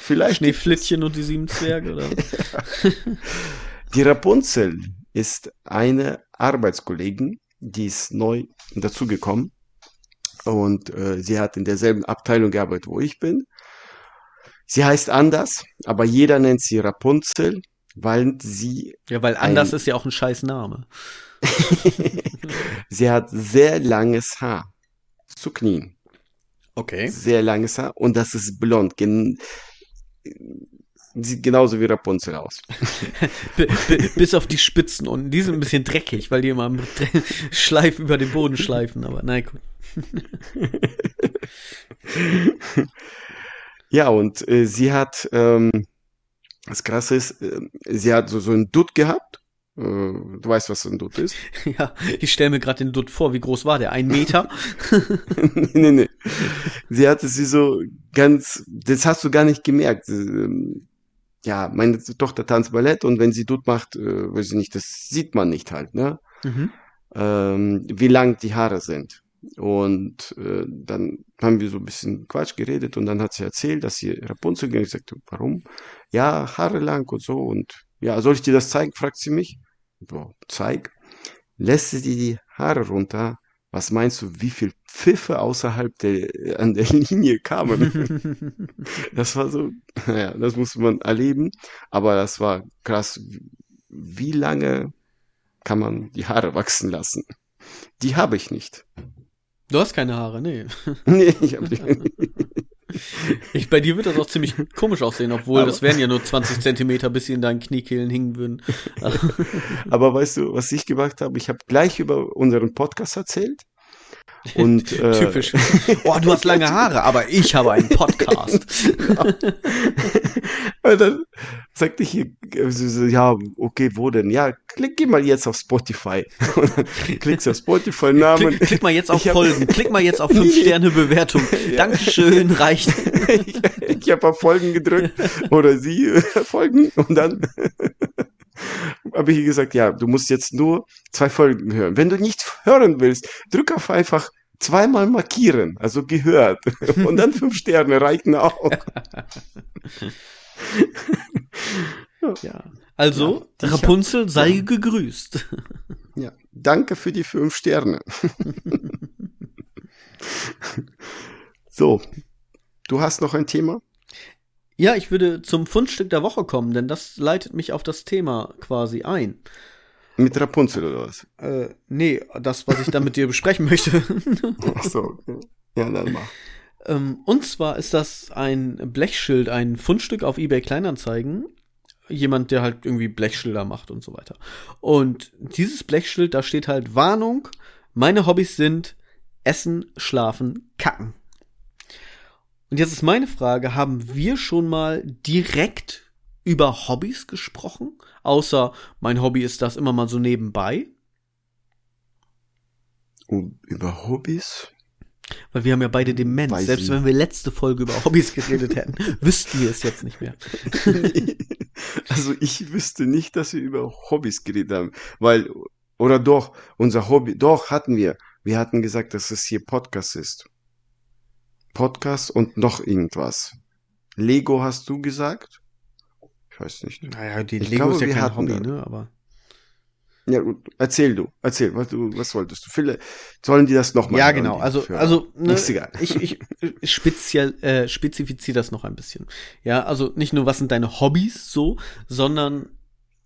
S2: Vielleicht
S1: Schneeflittchen und die sieben Zwerge oder
S2: Die Rapunzel ist eine Arbeitskollegin, die ist neu dazugekommen und äh, sie hat in derselben Abteilung gearbeitet, wo ich bin. Sie heißt anders, aber jeder nennt sie Rapunzel, weil sie
S1: ja, weil anders
S2: Ein-
S1: ist ja auch ein scheiß Name.
S2: sie hat sehr langes Haar zu Knien,
S1: Okay.
S2: sehr langes Haar und das ist blond. Gen sieht genauso wie Rapunzel aus.
S1: Bis auf die Spitzen unten. Die sind ein bisschen dreckig, weil die immer mit Schleif über den Boden schleifen, aber nein, gut.
S2: Ja, und äh, sie hat, ähm, das Krasse ist, äh, sie hat so, so einen Dutt gehabt. Äh, du weißt, was ein Dutt ist?
S1: Ja, ich stelle mir gerade den Dutt vor. Wie groß war der? Ein Meter?
S2: nee, nee, nee. Sie hatte sie so ganz, das hast du gar nicht gemerkt. Ähm, Ja, meine Tochter tanzt Ballett und wenn sie Dutt macht, äh, weiß ich nicht, das sieht man nicht halt, ne?
S1: mhm.
S2: ähm, wie lang die Haare sind. Und äh, dann haben wir so ein bisschen Quatsch geredet und dann hat sie erzählt, dass sie Rapunzel ging. Ich sagte, warum? Ja, Haare lang und so. Und ja, soll ich dir das zeigen? fragt sie mich. So, zeig. Lässt sie dir die Haare runter. Was meinst du, wie viel Pfiffe außerhalb der, an der Linie kamen? Das war so, naja, das musste man erleben. Aber das war krass. Wie lange kann man die Haare wachsen lassen? Die habe ich nicht.
S1: Du hast keine Haare, nee.
S2: Nee, ich habe die.
S1: Ich, bei dir wird das auch ziemlich komisch aussehen, obwohl
S2: Aber-
S1: das wären ja nur 20 Zentimeter, bis sie in deinen Kniekehlen hingen würden.
S2: Aber weißt du, was ich gemacht habe? Ich habe gleich über unseren Podcast erzählt. Und, äh,
S1: Typisch. Oh, du hast lange Haare, aber ich habe einen Podcast.
S2: Und dann sagte ich, hier, äh, ja, okay, wo denn? Ja, klick, geh mal jetzt auf Spotify. Klickst auf Spotify-Namen.
S1: Klick, klick mal jetzt auf
S2: Ich hab-
S1: Folgen, klick mal jetzt auf
S2: Nee, nee.
S1: 5-Sterne-Bewertung. Dankeschön, reicht.
S2: ich ich habe auf Folgen gedrückt oder sie äh, Folgen und dann habe ich ihr gesagt, ja, du musst jetzt nur zwei Folgen hören. Wenn du nicht hören willst, drück auf einfach zweimal markieren, also gehört und dann fünf Sterne reichen auch.
S1: Ja. Also,
S2: Ja,
S1: Rapunzel sei
S2: ja.
S1: gegrüßt.
S2: Ja, danke für die fünf Sterne. so, du hast noch ein Thema?
S1: Ja, ich würde zum Fundstück der Woche kommen, denn das leitet mich auf das Thema quasi ein.
S2: Mit Rapunzel oder was?
S1: Äh, nee, das, was ich da mit dir besprechen möchte.
S2: Ach so, okay. Ja, dann mach.
S1: Ähm, und zwar ist das ein Blechschild, ein Fundstück auf eBay Kleinanzeigen. Jemand, der halt irgendwie Blechschilder macht und so weiter. Und dieses Blechschild, da steht halt Warnung, meine Hobbys sind Essen, Schlafen, Kacken. Und jetzt ist meine Frage, haben wir schon mal direkt über Hobbys gesprochen? Außer mein Hobby ist das immer mal so nebenbei.
S2: Und über Hobbys?
S1: Weil wir haben ja beide Demenz.
S2: Weiß
S1: Selbst
S2: ich
S1: wenn wir letzte Folge über Hobbys geredet hätten, wüssten wir es jetzt nicht mehr.
S2: Also ich wüsste nicht, dass wir über Hobbys geredet haben, weil, oder doch, unser Hobby, doch hatten wir. Wir hatten gesagt, dass es hier Podcast ist. Podcast und noch irgendwas. Lego hast du gesagt? Ich weiß nicht.
S1: Naja, die
S2: Ich
S1: Lego
S2: glaube,
S1: ist ja kein
S2: hatten
S1: Hobby, ne? Aber.
S2: Ja, gut, erzähl du, erzähl, was, du, was wolltest du? Viele, sollen die das nochmal
S1: Ja, genau. Also, also ne,
S2: Ist egal.
S1: ich, ich speziell, äh, spezifiziere das noch ein bisschen. Ja, also nicht nur, was sind deine Hobbys so, sondern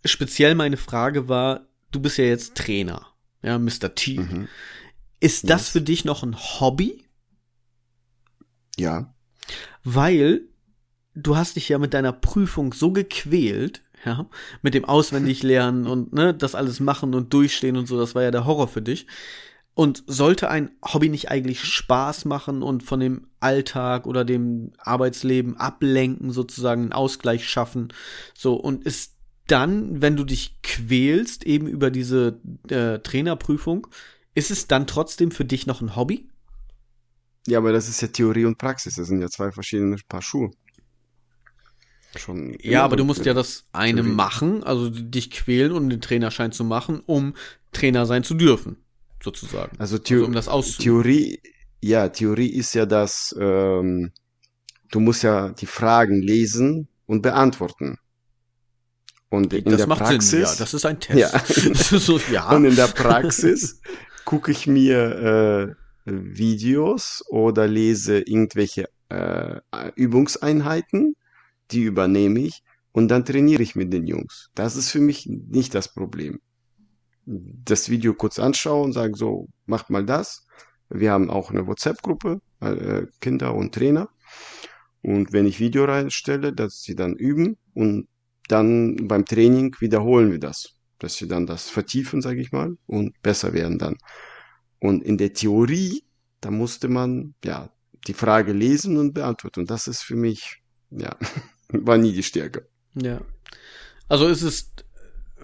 S1: speziell meine Frage war, du bist ja jetzt Trainer, ja, Mr. T.
S2: Mhm.
S1: Ist das
S2: Yes.
S1: für dich noch ein Hobby?
S2: Ja,
S1: Weil du hast dich ja mit deiner Prüfung so gequält, ja, mit dem Auswendiglernen und ne, das alles machen und durchstehen und so, das war ja der Horror für dich. Und sollte ein Hobby nicht eigentlich Spaß machen und von dem Alltag oder dem Arbeitsleben ablenken, sozusagen einen Ausgleich schaffen? So, und ist dann, wenn du dich quälst, eben über diese äh, Trainerprüfung, ist es dann trotzdem für dich noch ein Hobby?
S2: Ja, aber das ist ja Theorie und Praxis. Das sind ja zwei verschiedene Paar Schuhe. Schon
S1: Ja, aber du musst ja das eine
S2: Theorie.
S1: machen, also dich quälen und den Trainerschein zu machen, um Trainer sein zu dürfen, sozusagen.
S2: Also, Theo
S1: um das auszuüben.
S2: Theorie, ja, Theorie ist ja das, ähm, du musst ja die Fragen lesen und beantworten. Und in
S1: das
S2: der
S1: macht
S2: Praxis,
S1: Sinn, ja, das ist ein Test.
S2: Ja.
S1: So, ja.
S2: und in der Praxis gucke ich mir äh, Videos oder lese irgendwelche äh, Übungseinheiten, die übernehme ich und dann trainiere ich mit den Jungs. Das ist für mich nicht das Problem. Das Video kurz anschauen und sagen so, macht mal das. Wir haben auch eine WhatsApp-Gruppe, äh, Kinder und Trainer. Und wenn ich Video reinstelle, dass sie dann üben und dann beim Training wiederholen wir das, dass sie dann das vertiefen, sage ich mal, und besser werden dann. Und in der Theorie, da musste man ja die Frage lesen und beantworten. Und das ist für mich, ja, war nie die Stärke.
S1: ja. Also ist es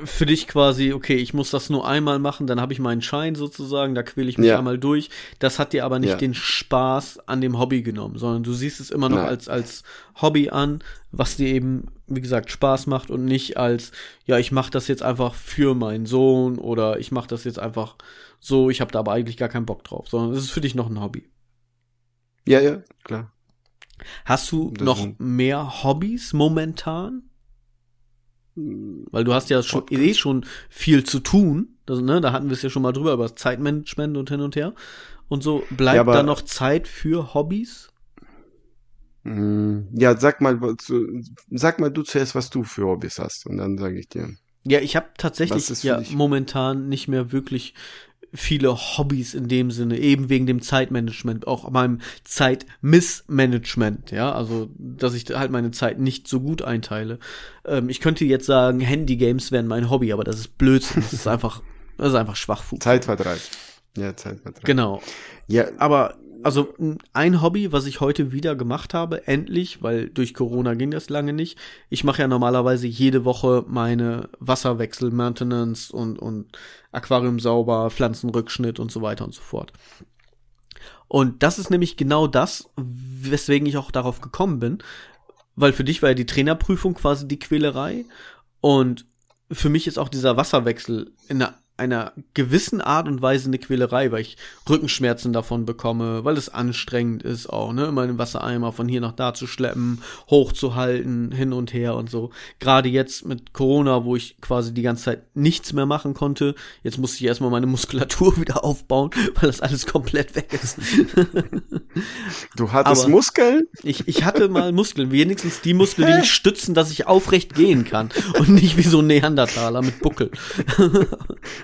S1: für dich quasi, okay, ich muss das nur einmal machen, dann habe ich meinen Schein sozusagen, da quäle ich mich
S2: Ja.
S1: einmal durch. Das hat dir aber nicht
S2: Ja.
S1: den Spaß an dem Hobby genommen, sondern du siehst es immer noch
S2: Nein.
S1: als, als Hobby an, was dir eben, wie gesagt, Spaß macht und nicht als, ja, ich mache das jetzt einfach für meinen Sohn oder ich mache das jetzt einfach so, ich habe da aber eigentlich gar keinen Bock drauf, sondern es ist für dich noch ein Hobby.
S2: Ja, ja, klar.
S1: Hast du
S2: Das
S1: noch mehr Hobbys momentan? Weil du hast ja schon eh schon viel zu tun. Das, ne, da hatten wir es ja schon mal drüber, über das Zeitmanagement und hin und her. Und so bleibt
S2: Ja,
S1: da noch Zeit für Hobbys?
S2: Mm, Ja, sag mal, sag mal du zuerst, was du für Hobbys hast, und dann sage ich dir.
S1: Ja, ich habe tatsächlich ja momentan nicht mehr wirklich viele Hobbys in dem Sinne, eben wegen dem Zeitmanagement, auch meinem Zeitmissmanagement, ja, also dass ich halt meine Zeit nicht so gut einteile. Ähm, ich könnte jetzt sagen, Handygames wären mein Hobby, aber das ist Blödsinn, das ist einfach, das ist einfach Schwachfug.
S2: Zeitvertreib. Ja, Zeitvertreib.
S1: Genau.
S2: Ja,
S1: Aber also ein Hobby, was ich heute wieder gemacht habe, endlich, weil durch Corona ging das lange nicht. Ich mache ja normalerweise jede Woche meine Wasserwechsel, Maintenance und, und Aquarium sauber, Pflanzenrückschnitt und so weiter und so fort. Und das ist nämlich genau das, weswegen ich auch darauf gekommen bin, weil für dich war ja die Trainerprüfung quasi die Quälerei und für mich ist auch dieser Wasserwechsel in einer, einer gewissen Art und Weise eine Quälerei, weil ich Rückenschmerzen davon bekomme, weil es anstrengend ist auch, ne, immer den Wassereimer von hier nach da zu schleppen, hochzuhalten, hin und her und so. Gerade jetzt mit Corona, wo ich quasi die ganze Zeit nichts mehr machen konnte, jetzt musste ich erstmal meine Muskulatur wieder aufbauen, weil das alles komplett weg ist.
S2: du hattest
S1: aber-
S2: Muskeln?
S1: Ich, ich hatte mal Muskeln, wenigstens die Muskeln, die mich stützen, dass ich aufrecht gehen kann und nicht wie so ein Neandertaler mit Buckel.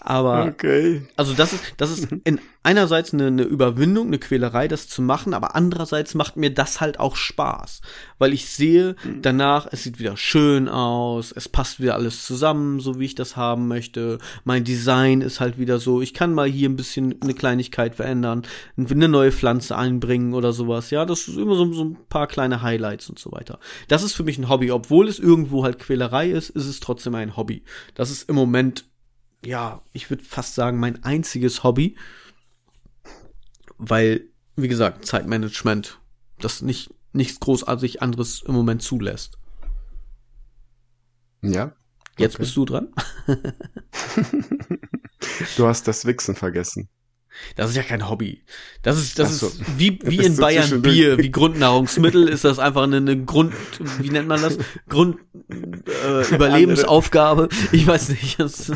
S1: Aber
S2: Okay.
S1: also das ist, das ist in einerseits eine, eine Überwindung, eine Quälerei, das zu machen, aber andererseits macht mir das halt auch Spaß, weil ich sehe danach, es sieht wieder schön aus, es passt wieder alles zusammen, so wie ich das haben möchte. Mein Design ist halt wieder so, ich kann mal hier ein bisschen eine Kleinigkeit verändern, eine neue Pflanze einbringen oder sowas. Ja, das ist immer so, so ein paar kleine Highlights und so weiter. Das ist für mich ein Hobby, obwohl es irgendwo halt Quälerei ist, ist es trotzdem ein Hobby. Das ist im Moment ja, ich würde fast sagen, mein einziges Hobby, weil, wie gesagt, Zeitmanagement das nicht nichts großartig anderes im Moment zulässt.
S2: Ja.
S1: Jetzt
S2: Okay.
S1: bist du dran.
S2: Du hast das Wichsen vergessen.
S1: Das ist ja kein Hobby. Das ist, das
S2: so.
S1: ist wie, wie in
S2: so
S1: Bayern. Bier, wie Grundnahrungsmittel ist das einfach eine, eine Grund, wie nennt man das? Grund, äh, Überlebensaufgabe. Ich weiß nicht. Ist,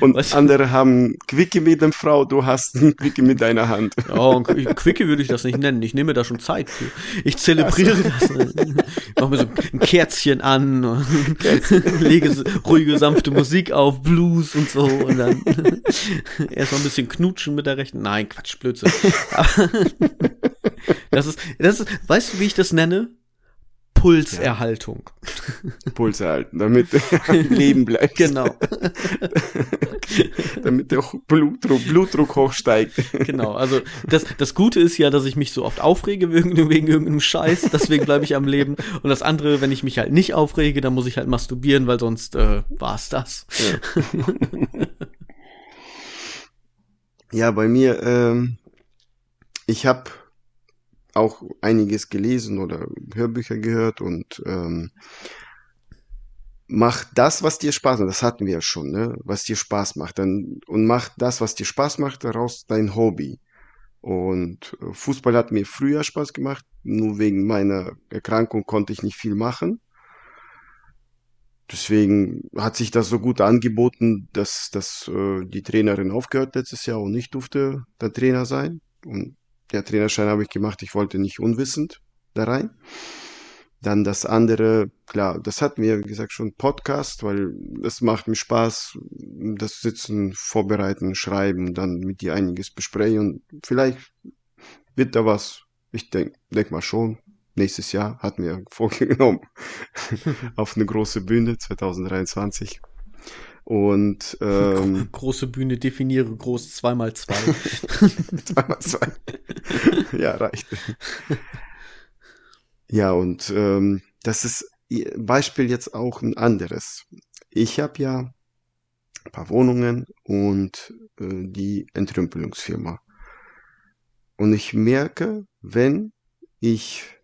S2: Und
S1: Weißt du-
S2: andere haben Quickie mit dem Frau, du hast ein Quickie mit deiner Hand.
S1: oh, Quickie würde ich das nicht nennen. Ich nehme da schon Zeit für. Ich zelebriere das. Ich mache mir so ein Kerzchen an, und lege so ruhige, sanfte Musik auf, Blues und so und dann erst mal ein bisschen knutschen mit der rechten. Nein, Quatsch, Blödsinn. Das ist, das ist, weißt du, wie ich das nenne? Pulserhaltung.
S2: Pulse halten, damit du am Leben bleibst.
S1: Genau,
S2: Damit der Blutdruck, Blutdruck hochsteigt.
S1: genau. Also das, das Gute ist ja, dass ich mich so oft aufrege wegen, wegen irgendeinem Scheiß, deswegen bleibe ich am Leben. Und das andere, wenn ich mich halt nicht aufrege, dann muss ich halt masturbieren, weil sonst äh, war's das.
S2: Ja, bei mir, ähm, ich habe auch einiges gelesen oder Hörbücher gehört und ähm, mach das, was dir Spaß macht. Das hatten wir ja schon, ne? Was dir Spaß macht. Dann, und mach das, was dir Spaß macht, daraus dein Hobby. Und äh, Fußball hat mir früher Spaß gemacht. Nur wegen meiner Erkrankung konnte ich nicht viel machen. Deswegen hat sich das so gut angeboten, dass, dass äh, die Trainerin aufgehört letztes Jahr und ich durfte der Trainer sein. Und der Trainerschein habe ich gemacht, ich wollte nicht unwissend da rein. Dann das andere, klar, das hatten wir, wie gesagt, schon Podcast, weil es macht mir Spaß, das Sitzen, Vorbereiten, Schreiben, dann mit dir einiges besprechen und vielleicht wird da was, ich denk, denk mal schon, nächstes Jahr hatten wir vorgenommen, auf eine große Bühne 2023. Und ähm,
S1: Große Bühne definiere groß zweimal zwei.
S2: zweimal zwei. ja, reicht. Ja, und ähm, das ist Beispiel jetzt auch ein anderes. Ich habe ja ein paar Wohnungen und äh, die Entrümpelungsfirma. Und ich merke, wenn ich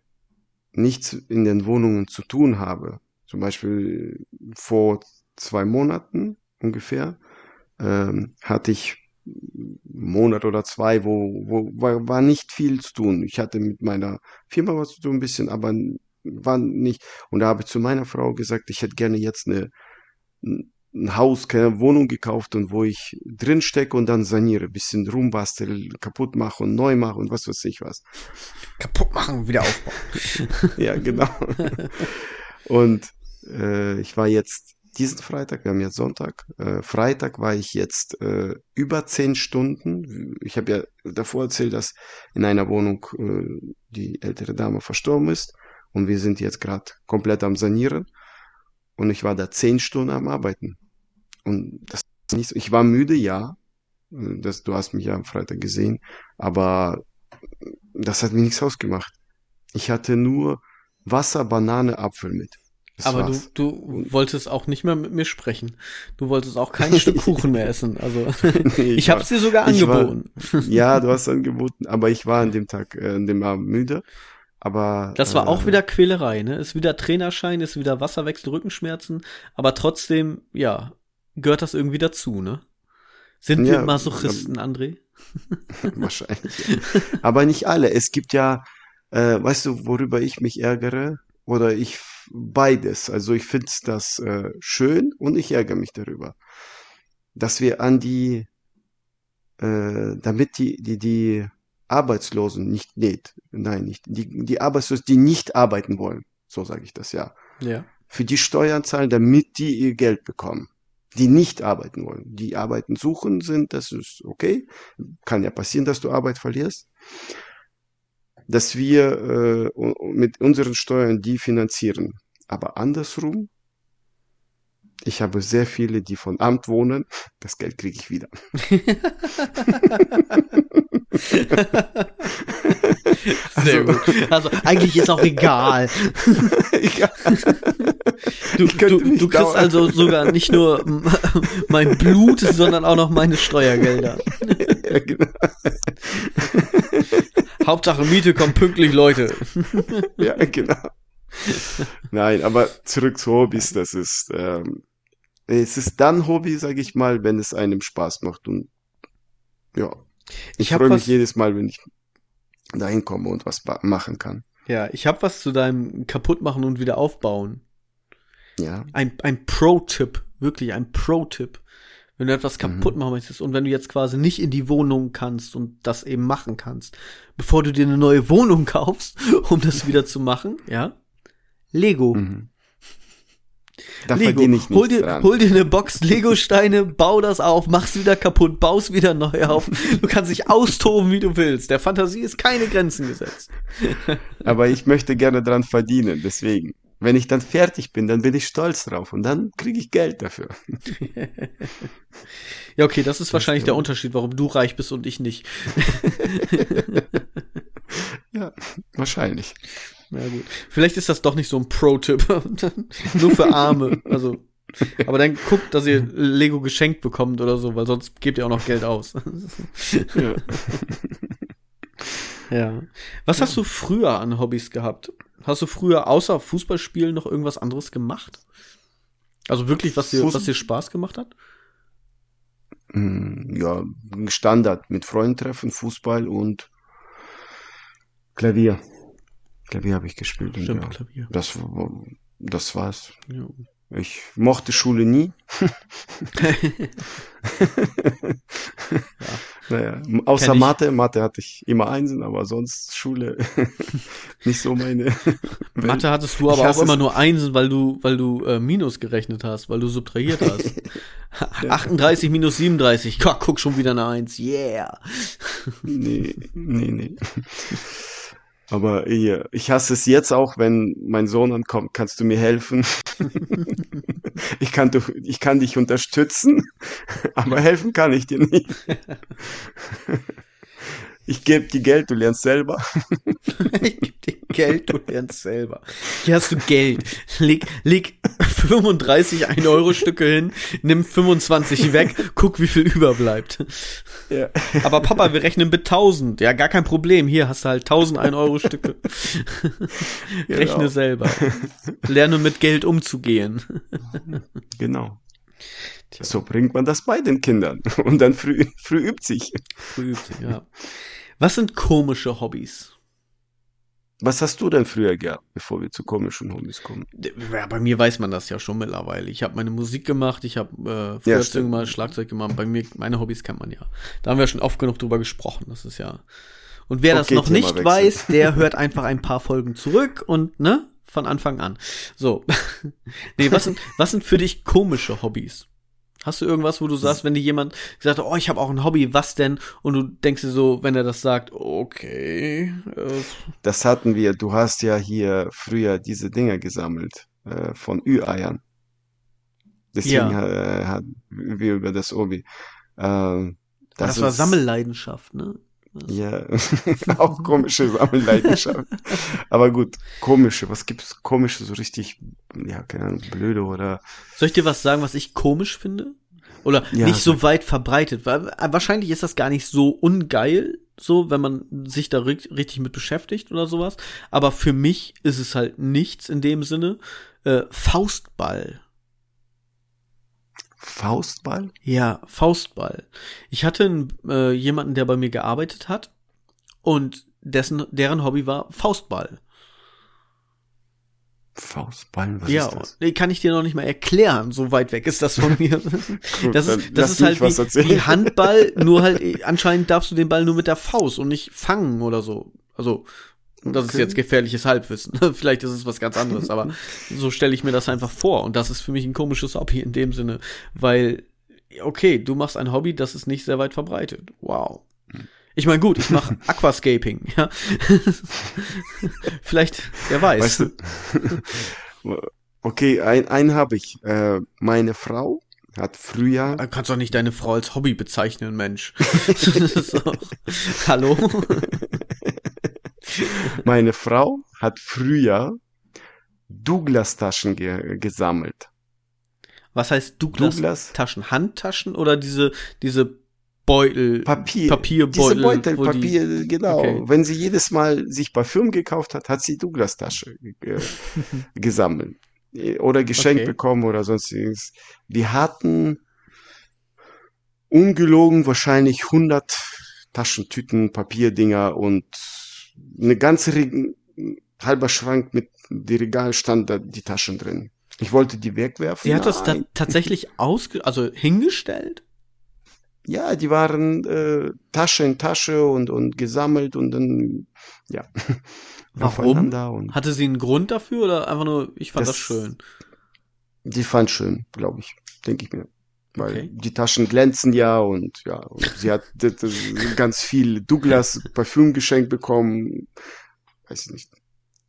S2: nichts in den Wohnungen zu tun habe, zum Beispiel vor zwei Monaten ungefähr, ähm, hatte ich einen Monat oder zwei, wo, wo war, war nicht viel zu tun. Ich hatte mit meiner Firma was zu tun, ein bisschen, aber war nicht. Und da habe ich zu meiner Frau gesagt, ich hätte gerne jetzt eine, ein Haus, keine Wohnung gekauft und wo ich drin stecke und dann saniere, bisschen rumbastel, kaputt mache und neu mache und was weiß ich was.
S1: Kaputt machen, wieder aufbauen.
S2: Ja, genau. Und äh, ich war jetzt diesen Freitag, wir haben jetzt Sonntag, äh, Freitag war ich jetzt äh, über zehn Stunden. Ich habe ja davor erzählt, dass in einer Wohnung äh, die ältere Dame verstorben ist und wir sind jetzt gerade komplett am Sanieren. Und ich war da zehn Stunden am Arbeiten. Und das ist nicht so. Ich war müde, ja. Das, du hast mich ja am Freitag gesehen, aber das hat mir nichts ausgemacht. Ich hatte nur Wasser, Banane, Apfel mit. Das
S1: Aber du,
S2: war's.
S1: du wolltest auch nicht mehr mit mir sprechen. Du wolltest auch kein Stück Kuchen mehr essen. Also
S2: Nee,
S1: ich
S2: war-
S1: hab's dir sogar
S2: ich war-
S1: angeboten.
S2: Ja, du hast angeboten, aber ich war an dem Tag, äh, an dem Abend müde. Aber
S1: Das war
S2: äh,
S1: auch wieder Quälerei, ne? Ist wieder Trainerschein, ist wieder Wasserwechsel, Rückenschmerzen, aber trotzdem, ja, gehört das irgendwie dazu, ne? Sind wir
S2: Ja,
S1: Masochisten, André?
S2: wahrscheinlich. Ja. Aber nicht alle. Es gibt ja, äh, weißt du, worüber ich mich ärgere? Oder ich beides. Also ich finde das äh, schön und ich ärgere mich darüber, dass wir an die, äh, damit die, die, die Arbeitslosen nicht, nee, nein, nicht, die, die Arbeitslosen, die nicht arbeiten wollen, so sage ich das ja,
S1: Ja.
S2: für die Steuern zahlen, damit die ihr Geld bekommen. Die nicht arbeiten wollen. Die arbeiten suchen sind, das ist okay. Kann ja passieren, dass du Arbeit verlierst. Dass wir äh, mit unseren Steuern die finanzieren. Aber andersrum, ich habe sehr viele, die von Amt wohnen. Das Geld kriege ich wieder.
S1: Sehr gut. Also eigentlich ist auch egal.
S2: Ja.
S1: Du, du, du kriegst
S2: dauern.
S1: also sogar nicht nur mein Blut, sondern auch noch meine Steuergelder.
S2: ja, genau.
S1: Hauptsache Miete kommt pünktlich, Leute.
S2: ja, genau. Nein, aber zurück zu Hobbys, das ist, ähm, es ist dann Hobby, sage ich mal, wenn es einem Spaß macht und ja, Ich, ich freue mich jedes Mal, wenn ich dahin komme und was machen kann.
S1: Ja, ich habe was zu deinem kaputtmachen und wieder aufbauen.
S2: Ja.
S1: Ein, ein Pro-Tipp, wirklich ein Pro-Tipp. Wenn du etwas kaputt mhm. machen möchtest und wenn du jetzt quasi nicht in die Wohnung kannst und das eben machen kannst, bevor du dir eine neue Wohnung kaufst, um das wieder zu machen, ja? Lego. Mhm. Da Lego. Ich hol dir, dran. hol dir eine Box Lego-Steine, bau das auf, mach's wieder kaputt, baust wieder neu auf. Du kannst dich austoben, wie du willst. Der Fantasie ist keine Grenzen gesetzt.
S2: Aber ich möchte gerne dran verdienen, deswegen. Wenn ich dann fertig bin, dann bin ich stolz drauf und dann kriege ich Geld dafür.
S1: ja, okay, das ist wahrscheinlich der Unterschied, warum du reich bist und ich nicht.
S2: ja, wahrscheinlich.
S1: Ja, gut. Vielleicht ist das doch nicht so ein Pro-Tipp. Nur für Arme. Also. Aber dann guckt, dass ihr Lego geschenkt bekommt oder so, weil sonst gebt ihr auch noch Geld aus. ja. ja. Was hast du früher an Hobbys gehabt? Hast du früher außer Fußballspielen noch irgendwas anderes gemacht? Also wirklich, was dir, was dir Spaß gemacht hat?
S2: Hm, ja, Standard mit Freunden treffen, Fußball und Klavier. Klavier habe ich gespielt. Stimmt, ja, Klavier. Das, das war's. Ja. Ich mochte Schule nie. ja. Naja, außer Mathe. Mathe hatte ich immer Einsen, aber sonst Schule nicht so meine.
S1: Mathe hattest du aber auch immer nur Einsen, weil du, weil du äh, Minus gerechnet hast, weil du subtrahiert hast. 38 minus 37, guck schon wieder eine Eins. Yeah.
S2: nee, nee, nee. Aber ich, ich hasse es jetzt auch, wenn mein Sohn ankommt. Kannst du mir helfen? ich, kann, ich kann dich unterstützen, aber helfen kann ich dir nicht. Ich gebe dir Geld, du lernst selber.
S1: ich gebe dir Geld, du lernst selber. Hier hast du Geld. Leg, leg 35 1-Euro-Stücke hin, nimm 25 weg, guck, wie viel überbleibt. Ja. Aber Papa, wir rechnen mit 1000. Ja, gar kein Problem. Hier hast du halt 1000 1-Euro-Stücke. Genau. Rechne selber. Lerne mit Geld umzugehen.
S2: genau. So bringt man das bei den Kindern. Und dann früh, früh übt sich.
S1: Früh übt sich, ja. Was sind komische Hobbys?
S2: Was hast du denn früher gehabt, bevor wir zu komischen Hobbys kommen?
S1: Ja, bei mir weiß man das ja schon mittlerweile. Ich habe meine Musik gemacht, ich habe äh, früher ja, irgendwann Schlagzeug gemacht. Bei mir, meine Hobbys kennt man ja. Da haben wir schon oft genug drüber gesprochen. Das ist ja. Und wer okay, das noch Thema nicht wechseln. weiß, der hört einfach ein paar Folgen zurück und ne, von Anfang an. So. nee, was sind, was sind für dich komische Hobbys? Hast du irgendwas, wo du sagst, wenn dir jemand sagt, oh, ich habe auch ein Hobby, was denn? Und du denkst dir so, wenn er das sagt, okay. Äh.
S2: Das hatten wir. Du hast ja hier früher diese Dinger gesammelt äh, von Ü-Eiern. Deswegen ja. äh, hatten wir über das Hobby.
S1: Äh, das, das war Sammelleidenschaft, ne?
S2: Ja, auch komische Sammelleidenschaft. Aber gut, komische, was gibt's komische, so richtig, ja, keine Ahnung, blöde oder.
S1: Soll ich dir was sagen, was ich komisch finde? Oder ja, nicht so weit verbreitet? Weil, äh, wahrscheinlich ist das gar nicht so ungeil, so, wenn man sich da richtig mit beschäftigt oder sowas. Aber für mich ist es halt nichts in dem Sinne. Äh, Faustball.
S2: Faustball?
S1: Ja, Faustball. Ich hatte einen, äh, jemanden, der bei mir gearbeitet hat und dessen, deren Hobby war Faustball.
S2: Faustball, was
S1: ja,
S2: ist das?
S1: kann ich dir noch nicht mal erklären, so weit weg ist das von mir. das ist, das ist halt wie, wie Handball, nur halt, anscheinend darfst du den Ball nur mit der Faust und nicht fangen oder so. Also, das okay. ist jetzt gefährliches Halbwissen. Vielleicht ist es was ganz anderes, aber so stelle ich mir das einfach vor. Und das ist für mich ein komisches Hobby in dem Sinne, weil, okay, du machst ein Hobby, das ist nicht sehr weit verbreitet. Wow. Ich meine, gut, ich mache Aquascaping, ja. Vielleicht, wer weiß. Weißt
S2: du, okay, ein, einen habe ich. Äh, meine Frau hat früher.
S1: Du kannst doch nicht deine Frau als Hobby bezeichnen, Mensch. Hallo?
S2: Meine Frau hat früher Douglas-Taschen ge gesammelt.
S1: Was heißt Douglas-Taschen? Douglas? Handtaschen oder diese, diese Beutel?
S2: Papier.
S1: Papierbeutel.
S2: Diese Beutel, Papier, die, genau. Okay. Wenn sie jedes Mal sich Parfüm gekauft hat, hat sie Douglas-Tasche ge gesammelt. Oder geschenkt okay. bekommen oder sonstiges. Wir hatten ungelogen wahrscheinlich 100 Taschentüten, Papierdinger und eine ganze Re halber Schrank mit die Regal stand da die Taschen drin. Ich wollte die wegwerfen.
S1: Sie hat das da tatsächlich ausge also hingestellt?
S2: Ja, die waren äh, Tasche in Tasche und und gesammelt und dann ja.
S1: Warum? Und Hatte sie einen Grund dafür oder einfach nur, ich fand das, das schön?
S2: Die fand schön, glaube ich, denke ich mir. Weil okay. die Taschen glänzen ja und ja, und sie hat ganz viel Douglas Parfüm geschenkt bekommen. Weiß ich nicht.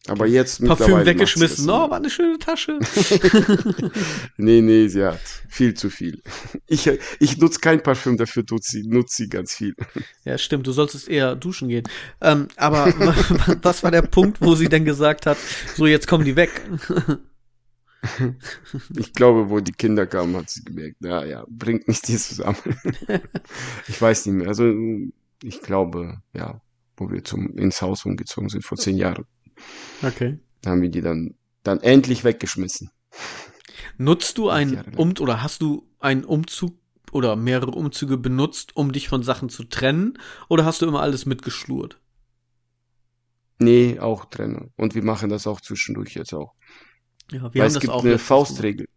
S2: Aber jetzt
S1: Parfüm weggeschmissen. Oh, war eine schöne Tasche.
S2: nee, nee, sie hat viel zu viel. Ich, ich nutze kein Parfüm, dafür tut sie, nutzt sie ganz viel.
S1: Ja, stimmt. Du solltest eher duschen gehen. Ähm, aber was war der Punkt, wo sie denn gesagt hat, so jetzt kommen die weg?
S2: Ich glaube, wo die Kinder kamen, hat sie gemerkt, ja, ja, bringt nicht die zusammen. ich weiß nicht mehr. Also, ich glaube, ja, wo wir zum, ins Haus umgezogen sind, vor zehn Jahren.
S1: Okay.
S2: Da haben wir die dann, dann endlich weggeschmissen.
S1: Nutzt du einen Um oder hast du einen Umzug oder mehrere Umzüge benutzt, um dich von Sachen zu trennen? Oder hast du immer alles mitgeschlurt?
S2: Nee, auch trennen. Und wir machen das auch zwischendurch jetzt auch.
S1: Ja, wir Weil haben
S2: es
S1: das
S2: gibt
S1: auch
S2: eine Faustregel.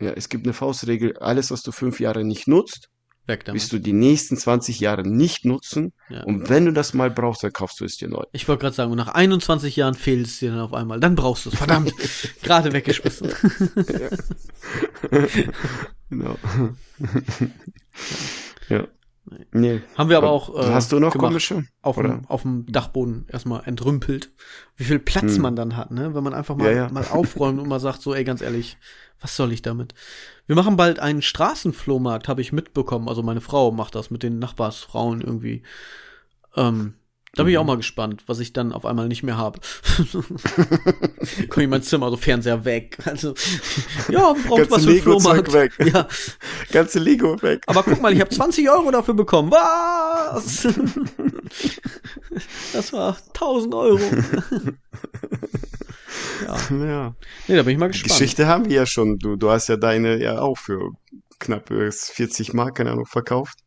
S2: Ja, es gibt eine Faustregel. Alles, was du fünf Jahre nicht nutzt, wirst du die nächsten 20 Jahre nicht nutzen. Ja. Und wenn du das mal brauchst, dann kaufst du es dir neu.
S1: Ich wollte gerade sagen, nach 21 Jahren fehlt es dir dann auf einmal. Dann brauchst du es. Verdammt. Gerade weggeschmissen.
S2: genau. ja.
S1: Nee. Haben wir aber auch.
S2: Äh, Hast du noch gemacht, komische?
S1: Auf dem, auf dem Dachboden erstmal entrümpelt. Wie viel Platz hm. man dann hat, ne? Wenn man einfach mal, ja, ja. mal aufräumt und mal sagt, so, ey, ganz ehrlich, was soll ich damit? Wir machen bald einen Straßenflohmarkt, habe ich mitbekommen. Also meine Frau macht das mit den Nachbarsfrauen irgendwie. Ähm, da bin ich auch mhm. mal gespannt, was ich dann auf einmal nicht mehr habe. Komm ich mein Zimmer, so Fernseher weg. Also, ja, braucht was für Lego Flohmarkt.
S2: Weg. Ja. Ganze Lego weg.
S1: Aber guck mal, ich habe 20 Euro dafür bekommen. Was? Das war 1000 Euro.
S2: Ja. ja.
S1: Nee, da bin ich mal gespannt.
S2: Geschichte haben wir ja schon. Du, du hast ja deine ja auch für knapp 40 Mark, keine Ahnung, verkauft.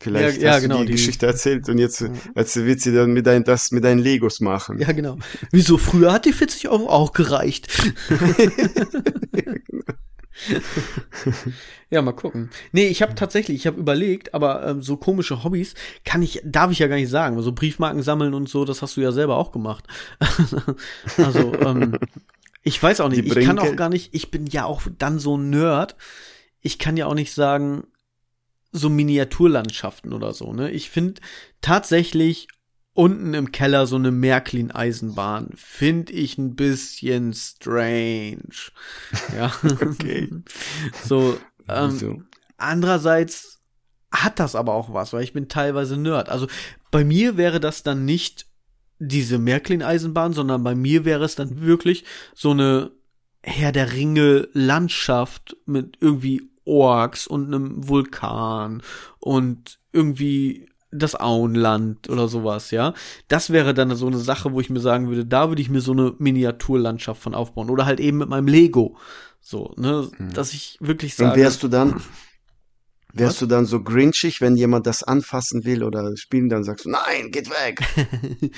S2: Vielleicht ja, hast ja, genau, du die, die, Geschichte erzählt und jetzt, jetzt wird sie dann mit, dein, das mit deinen Legos machen.
S1: Ja, genau. Wieso? Früher hat die 40 Euro auch gereicht. ja, mal gucken. Nee, ich habe tatsächlich, ich habe überlegt, aber ähm, so komische Hobbys kann ich, darf ich ja gar nicht sagen. So Briefmarken sammeln und so, das hast du ja selber auch gemacht. also, ähm, ich weiß auch nicht, ich kann auch gar nicht, ich bin ja auch dann so ein Nerd. Ich kann ja auch nicht sagen, so Miniaturlandschaften oder so, ne? Ich finde tatsächlich unten im Keller so eine Märklin-Eisenbahn finde ich ein bisschen strange. Ja. Okay. so, ähm, so. andererseits hat das aber auch was, weil ich bin teilweise Nerd. Also bei mir wäre das dann nicht diese Märklin-Eisenbahn, sondern bei mir wäre es dann wirklich so eine Herr der Ringe Landschaft mit irgendwie Orks und einem Vulkan und irgendwie das Auenland oder sowas, ja. Das wäre dann so eine Sache, wo ich mir sagen würde, da würde ich mir so eine Miniaturlandschaft von aufbauen. Oder halt eben mit meinem Lego. So, ne, hm. dass ich wirklich sage.
S2: Und wärst du dann, Wärst Was? du dann so grinchig, wenn jemand das anfassen will oder spielen, dann sagst du, nein, geht weg.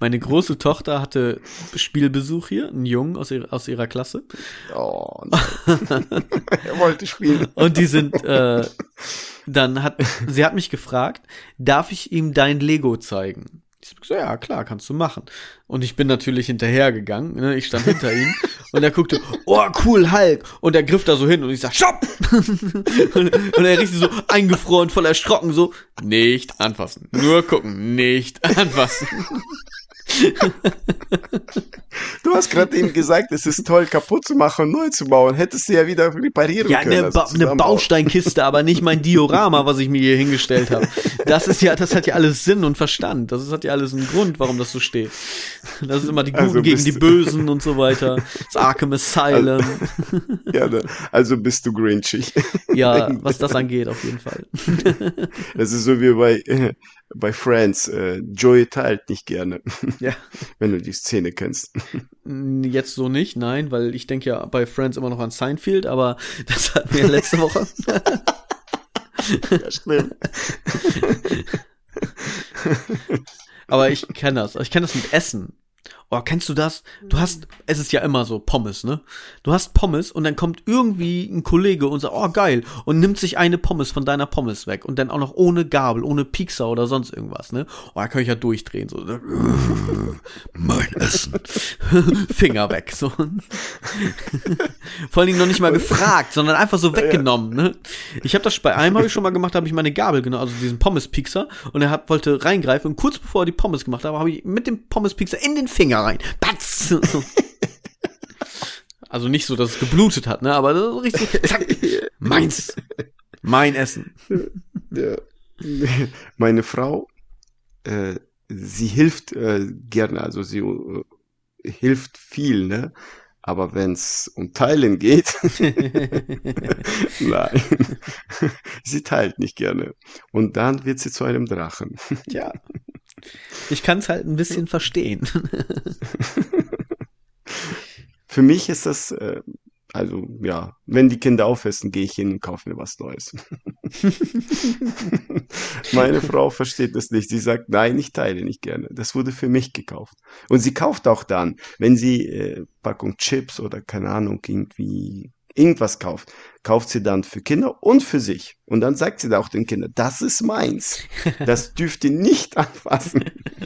S1: Meine große Tochter hatte Spielbesuch hier, einen Jungen aus ihrer, aus ihrer Klasse.
S2: Oh, nein. er wollte spielen.
S1: Und die sind, äh, dann hat, sie hat mich gefragt, darf ich ihm dein Lego zeigen? Ich so, ja, klar, kannst du machen. Und ich bin natürlich hinterhergegangen, ne? ich stand hinter ihm und er guckte, oh, cool, Hulk. Und er griff da so hin und ich sag, stopp! und, und er richtig so eingefroren, voll erschrocken, so, nicht anfassen. Nur gucken, nicht anfassen.
S2: Du hast gerade eben gesagt, es ist toll, kaputt zu machen und neu zu bauen. Hättest du ja wieder reparieren
S1: ja,
S2: können.
S1: Ja, eine, also ba eine Bausteinkiste, aber nicht mein Diorama, was ich mir hier hingestellt habe. Das ist ja, das hat ja alles Sinn und Verstand. Das hat ja alles einen Grund, warum das so steht. Das ist immer die Guten also gegen die Bösen und so weiter. Das Arkham Asylum.
S2: Also, ja, ne, also bist du grinchig.
S1: Ja, was das angeht, auf jeden Fall.
S2: Das ist so wie bei, bei Friends. Äh, Joey teilt nicht gerne.
S1: Ja.
S2: Wenn du die Szene kennst.
S1: Jetzt so nicht, nein, weil ich denke ja bei Friends immer noch an Seinfeld, aber das hatten wir letzte Woche. ja, stimmt. Aber ich kenne das. Ich kenne das mit Essen. Oh, kennst du das? Du hast, es ist ja immer so Pommes, ne? Du hast Pommes und dann kommt irgendwie ein Kollege und sagt, oh geil, und nimmt sich eine Pommes von deiner Pommes weg und dann auch noch ohne Gabel, ohne Piekser oder sonst irgendwas, ne? Oh, da kann ich ja durchdrehen, so. mein Essen. Finger weg, so. Vor allen Dingen noch nicht mal gefragt, sondern einfach so weggenommen, ne? Ich habe das bei einem habe ich schon mal gemacht, habe ich meine Gabel genommen, also diesen Pommes-Piekser und er hat, wollte reingreifen und kurz bevor er die Pommes gemacht hat, habe ich mit dem Pommes-Piekser in den Finger rein. Batz! Also nicht so, dass es geblutet hat, ne? Aber so richtig, zack, meins. Mein Essen.
S2: Ja. Meine Frau, äh, sie hilft äh, gerne, also sie äh, hilft viel, ne? Aber wenn es um Teilen geht, nein, sie teilt nicht gerne. Und dann wird sie zu einem Drachen.
S1: Ja. Ich kann es halt ein bisschen verstehen.
S2: Für mich ist das, äh, also ja, wenn die Kinder aufessen, gehe ich hin und kaufe mir was Neues. Meine Frau versteht das nicht. Sie sagt, nein, ich teile nicht gerne. Das wurde für mich gekauft. Und sie kauft auch dann, wenn sie äh, Packung Chips oder keine Ahnung, irgendwie irgendwas kauft, kauft sie dann für Kinder und für sich. Und dann sagt sie da auch den Kindern, das ist meins. Das dürft ihr nicht anfassen.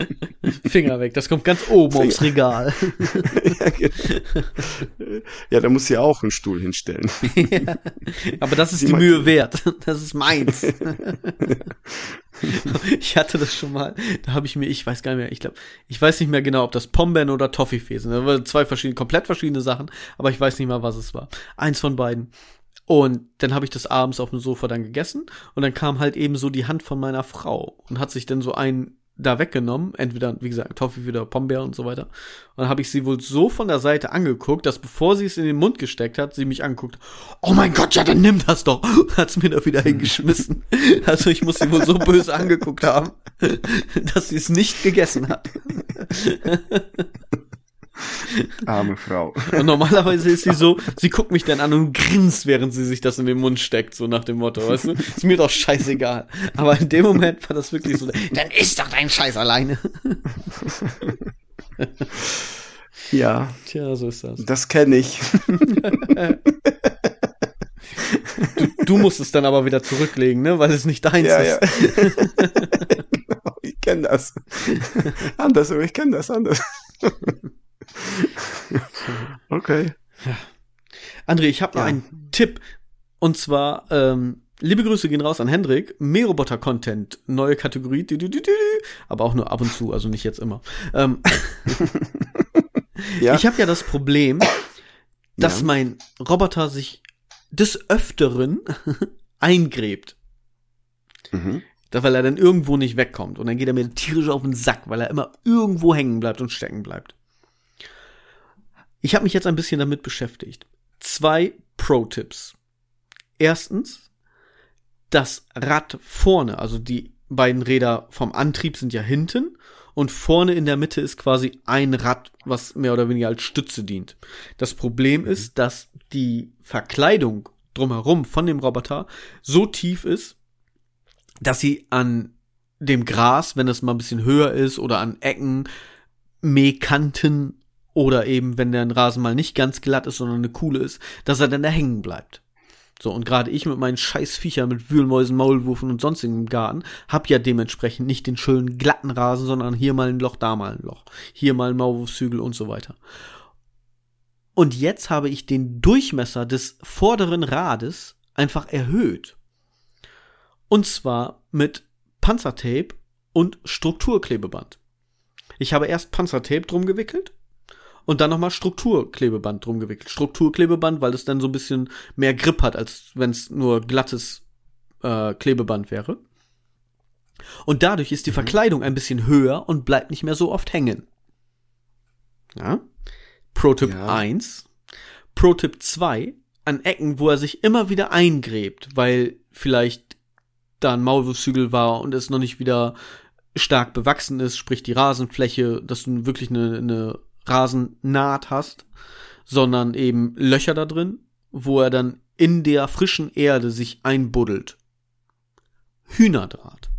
S1: Finger weg, das kommt ganz oben Finger. aufs Regal.
S2: ja, genau. ja, da muss sie auch einen Stuhl hinstellen.
S1: ja, aber das ist sie die Mühe wert. Das ist meins. ich hatte das schon mal, da habe ich mir, ich weiß gar nicht mehr, ich glaube, ich weiß nicht mehr genau, ob das Pombeeren oder Toffifee sind. Das waren zwei verschiedene, komplett verschiedene Sachen, aber ich weiß nicht mal, was es war. Eins von beiden. Und dann habe ich das abends auf dem Sofa dann gegessen und dann kam halt eben so die Hand von meiner Frau und hat sich dann so ein da weggenommen, entweder, wie gesagt, Toffee wieder Pombeer und so weiter. Und dann habe ich sie wohl so von der Seite angeguckt, dass bevor sie es in den Mund gesteckt hat, sie mich anguckt, oh mein Gott, ja, dann nimm das doch. Hat's mir da wieder hingeschmissen. Also ich muss sie wohl so böse angeguckt haben, dass sie es nicht gegessen hat.
S2: Arme Frau.
S1: Und normalerweise ist sie so, sie guckt mich dann an und grinst, während sie sich das in den Mund steckt, so nach dem Motto, weißt du? Ist mir doch scheißegal. Aber in dem Moment war das wirklich so, dann isst doch dein Scheiß alleine.
S2: Ja.
S1: Tja, so ist das.
S2: Das kenne ich.
S1: Du, du, musst es dann aber wieder zurücklegen, ne? Weil es nicht deins ja, ist. Ja.
S2: ich kenne das. Anders, aber ich kenne das anders. okay.
S1: Ja. André, ich habe noch ja. einen Tipp. Und zwar, ähm, liebe Grüße gehen raus an Hendrik. Mähroboter-Content, neue Kategorie, du, du, du, aber auch nur ab und zu, also nicht jetzt immer. Ähm, ja. Ich habe ja das Problem, dass ja. mein Roboter sich des Öfteren eingräbt. Mhm. Weil er dann irgendwo nicht wegkommt. Und dann geht er mir tierisch auf den Sack, weil er immer irgendwo hängen bleibt und stecken bleibt. Ich habe mich jetzt ein bisschen damit beschäftigt. Zwei Pro-Tipps. Erstens, das Rad vorne, also die beiden Räder vom Antrieb sind ja hinten und vorne in der Mitte ist quasi ein Rad, was mehr oder weniger als Stütze dient. Das Problem mhm. ist, dass die Verkleidung drumherum von dem Roboter so tief ist, dass sie an dem Gras, wenn es mal ein bisschen höher ist oder an Ecken, Mähkanten oder eben, wenn der Rasen mal nicht ganz glatt ist, sondern eine Kuhle ist, dass er dann da hängen bleibt. So, und gerade ich mit meinen scheiß Viechern mit Wühlmäusen, Maulwurfen und sonstigen im Garten, hab ja dementsprechend nicht den schönen glatten Rasen, sondern hier mal ein Loch, da mal ein Loch. Hier mal ein Maulwurfshügel und so weiter. Und jetzt habe ich den Durchmesser des vorderen Rades einfach erhöht. Und zwar mit Panzertape und Strukturklebeband. Ich habe erst Panzertape drum gewickelt und dann nochmal Strukturklebeband drum gewickelt. Strukturklebeband, weil es dann so ein bisschen mehr Grip hat, als wenn es nur glattes äh, Klebeband wäre. Und dadurch ist die mhm. Verkleidung ein bisschen höher und bleibt nicht mehr so oft hängen. Ja. Pro-Tipp ja. 1. Pro-Tipp 2. An Ecken, wo er sich immer wieder eingräbt, weil vielleicht da ein Maulwurfshügel war und es noch nicht wieder stark bewachsen ist, sprich die Rasenfläche, dass du wirklich eine, eine Rasennaht hast, sondern eben Löcher da drin, wo er dann in der frischen Erde sich einbuddelt. Hühnerdraht.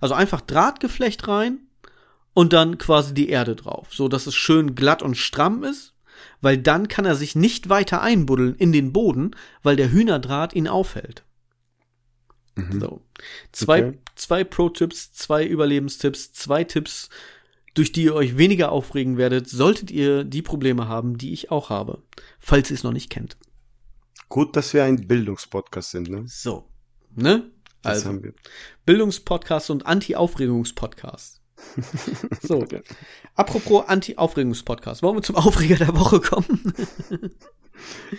S1: Also einfach Drahtgeflecht rein und dann quasi die Erde drauf, so dass es schön glatt und stramm ist, weil dann kann er sich nicht weiter einbuddeln in den Boden, weil der Hühnerdraht ihn aufhält.
S2: Mhm.
S1: So. Zwei,
S2: Okay.
S1: zwei Pro-Tipps, zwei Überlebenstipps, zwei Tipps, durch die ihr euch weniger aufregen werdet, solltet ihr die Probleme haben, die ich auch habe, falls ihr es noch nicht kennt.
S2: Gut, dass wir ein Bildungspodcast sind, ne?
S1: So. Ne?
S2: Das
S1: Also,
S2: haben wir.
S1: Bildungspodcast und Anti-Aufregungspodcast. So.
S2: Ja.
S1: Apropos Anti-Aufregungspodcast. Wollen wir zum Aufreger der Woche kommen?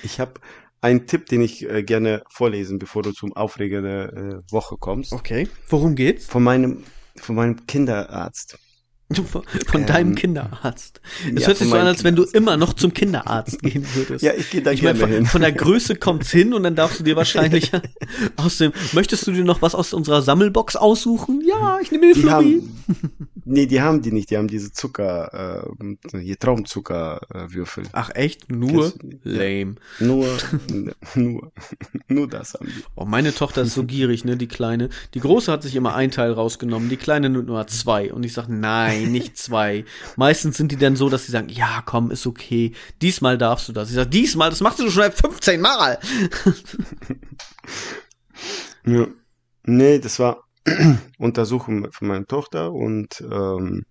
S2: Ich habe einen Tipp, den ich äh, gerne vorlesen, bevor du zum Aufreger der äh, Woche kommst.
S1: Okay. Worum geht's?
S2: Von meinem, von meinem Kinderarzt.
S1: Von, von deinem
S2: Ähm,
S1: Kinderarzt. Es
S2: ja,
S1: hört sich so an, als wenn du immer noch zum Kinderarzt gehen würdest.
S2: Ja, ich gehe da
S1: Ich
S2: gerne
S1: von,
S2: hin.
S1: von der Größe kommt's hin und dann darfst du dir wahrscheinlich aus dem. Möchtest du dir noch was aus unserer Sammelbox aussuchen? Ja, ich nehme den
S2: Die
S1: Flummi.
S2: nee, die haben die nicht. Die haben diese Zucker, äh, hier Traumzuckerwürfel.
S1: Ach echt? Nur lame.
S2: Nur, nur, nur das haben die.
S1: Oh, meine Tochter ist so gierig, ne, die Kleine. Die Große hat sich immer ein Teil rausgenommen, die Kleine nur nur zwei. Und ich sag, nein, nicht zwei. Meistens sind die dann so, dass sie sagen, ja, komm, ist okay. Diesmal darfst du das. Ich sag, diesmal, das machst du schon seit 15 Mal.
S2: Ja. Nee, das war Untersuchung von meiner Tochter und ähm,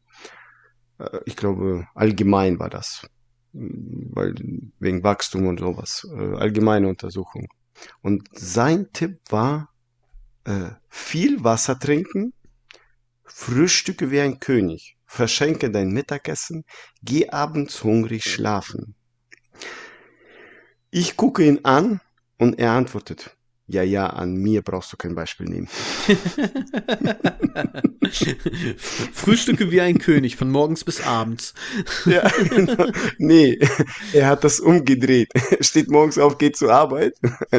S2: äh, ich glaube, allgemein war das. Weil wegen Wachstum und sowas. Äh, allgemeine Untersuchung. Und sein Tipp war, äh, viel Wasser trinken, frühstücke wie ein König, verschenke dein Mittagessen, geh abends hungrig schlafen. Ich gucke ihn an und er antwortet, ja, ja, an mir brauchst du kein Beispiel nehmen.
S1: Frühstücke wie ein König, von morgens bis abends.
S2: Ja, genau. nee, er hat das umgedreht. Er steht morgens auf, geht zur Arbeit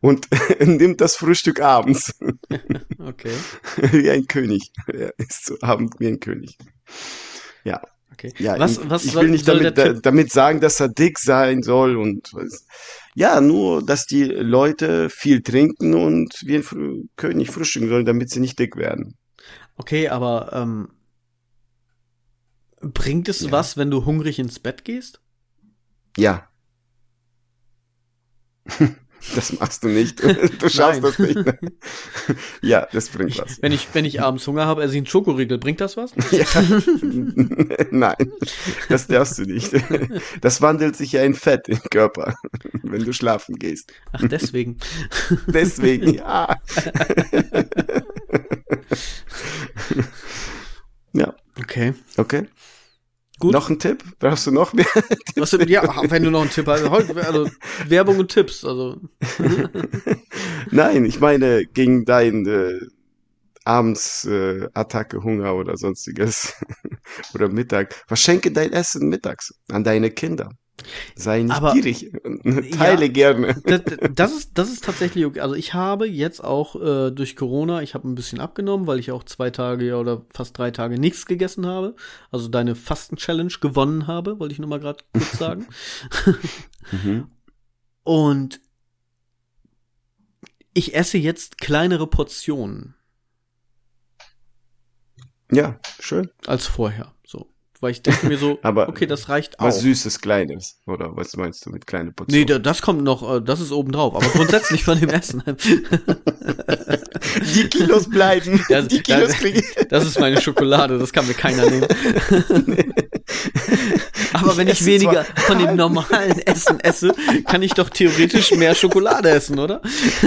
S2: und nimmt das Frühstück abends
S1: Okay,
S2: wie ein König. Er ist zu Abend wie ein König. Ja,
S1: okay.
S2: ja.
S1: was,
S2: ich,
S1: was
S2: ich
S1: soll,
S2: will nicht damit, da, damit sagen, dass er dick sein soll und was. Ja, nur, dass die Leute viel trinken und wie ein Frü König frühstücken sollen, damit sie nicht dick werden.
S1: Okay, aber ähm, bringt es
S2: Ja.
S1: was, wenn du hungrig ins Bett gehst?
S2: Ja. Das machst du nicht. Du schaffst das nicht. Ja, das bringt
S1: Ich,
S2: was.
S1: wenn ich wenn ich abends Hunger habe, esse ich einen Schokoriegel. Bringt das was?
S2: Ja. Nein, das darfst du nicht. Das wandelt sich ja in Fett im Körper, wenn du schlafen gehst.
S1: Ach, deswegen.
S2: Deswegen, ja. Ja,
S1: Okay.
S2: okay.
S1: Gut.
S2: Noch ein Tipp? Brauchst du noch mehr?
S1: Was, ja, wenn du noch einen Tipp hast. Heute, also Werbung und Tipps. Also
S2: Nein, ich meine gegen dein äh, abends äh, Attacke, Hunger oder sonstiges oder Mittag. Verschenke dein Essen mittags an deine Kinder. Sei nicht
S1: Aber-
S2: gierig. Teile gerne.
S1: das, das ist das ist tatsächlich okay. Also ich habe jetzt auch äh, durch Corona, ich habe ein bisschen abgenommen, weil ich auch zwei Tage oder fast drei Tage nichts gegessen habe. Also deine Fasten-Challenge gewonnen habe, wollte ich nur mal gerade kurz sagen.
S2: Mhm.
S1: Und ich esse jetzt kleinere Portionen
S2: Ja, schön.
S1: als vorher. Weil ich denke mir so,
S2: Aber
S1: okay, das reicht auch.
S2: Was Süßes, Kleines. Oder was meinst du mit kleine
S1: Nee,
S2: Portionen?
S1: da- das kommt noch, äh, das ist obendrauf. Aber grundsätzlich von dem Essen.
S2: die Kilos bleiben.
S1: Das-
S2: die Kilos
S1: das-
S2: ich.
S1: Das ist meine Schokolade, das kann mir keiner nehmen. Aber wenn ich
S2: esse
S1: weniger von dem normalen Essen esse, kann ich doch theoretisch mehr Schokolade essen, oder?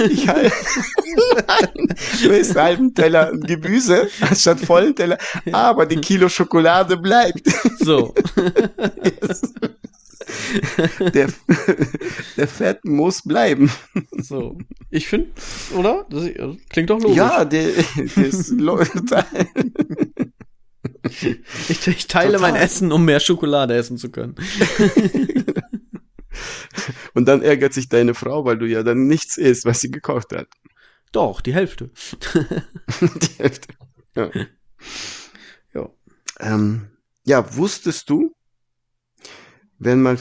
S2: Ich halt, nein, du isst einen halben Teller Gemüse anstatt vollen Teller, aber die Kilo Schokolade bleibt.
S1: So.
S2: Der, der Fett muss bleiben.
S1: So. Ich finde, oder? Das klingt doch logisch.
S2: Ja, der, der ist
S1: Ich, ich teile
S2: Total.
S1: mein Essen, um mehr Schokolade essen zu können.
S2: Und dann ärgert sich deine Frau, weil du ja dann nichts isst, was sie gekocht hat.
S1: Doch, die Hälfte.
S2: Die Hälfte. Ja.
S1: Ja.
S2: Ähm, ja, wusstest du, wenn mal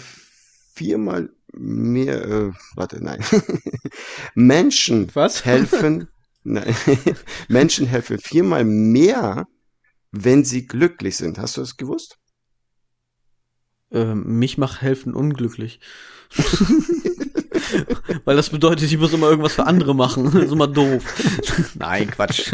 S2: viermal mehr, äh, warte, nein, Menschen
S1: Was?
S2: helfen, nein, Menschen helfen viermal mehr wenn sie glücklich sind. Hast du das gewusst?
S1: Ähm, mich macht helfen unglücklich. Weil das bedeutet, ich muss immer irgendwas für andere machen. Das ist immer doof. Nein, Quatsch.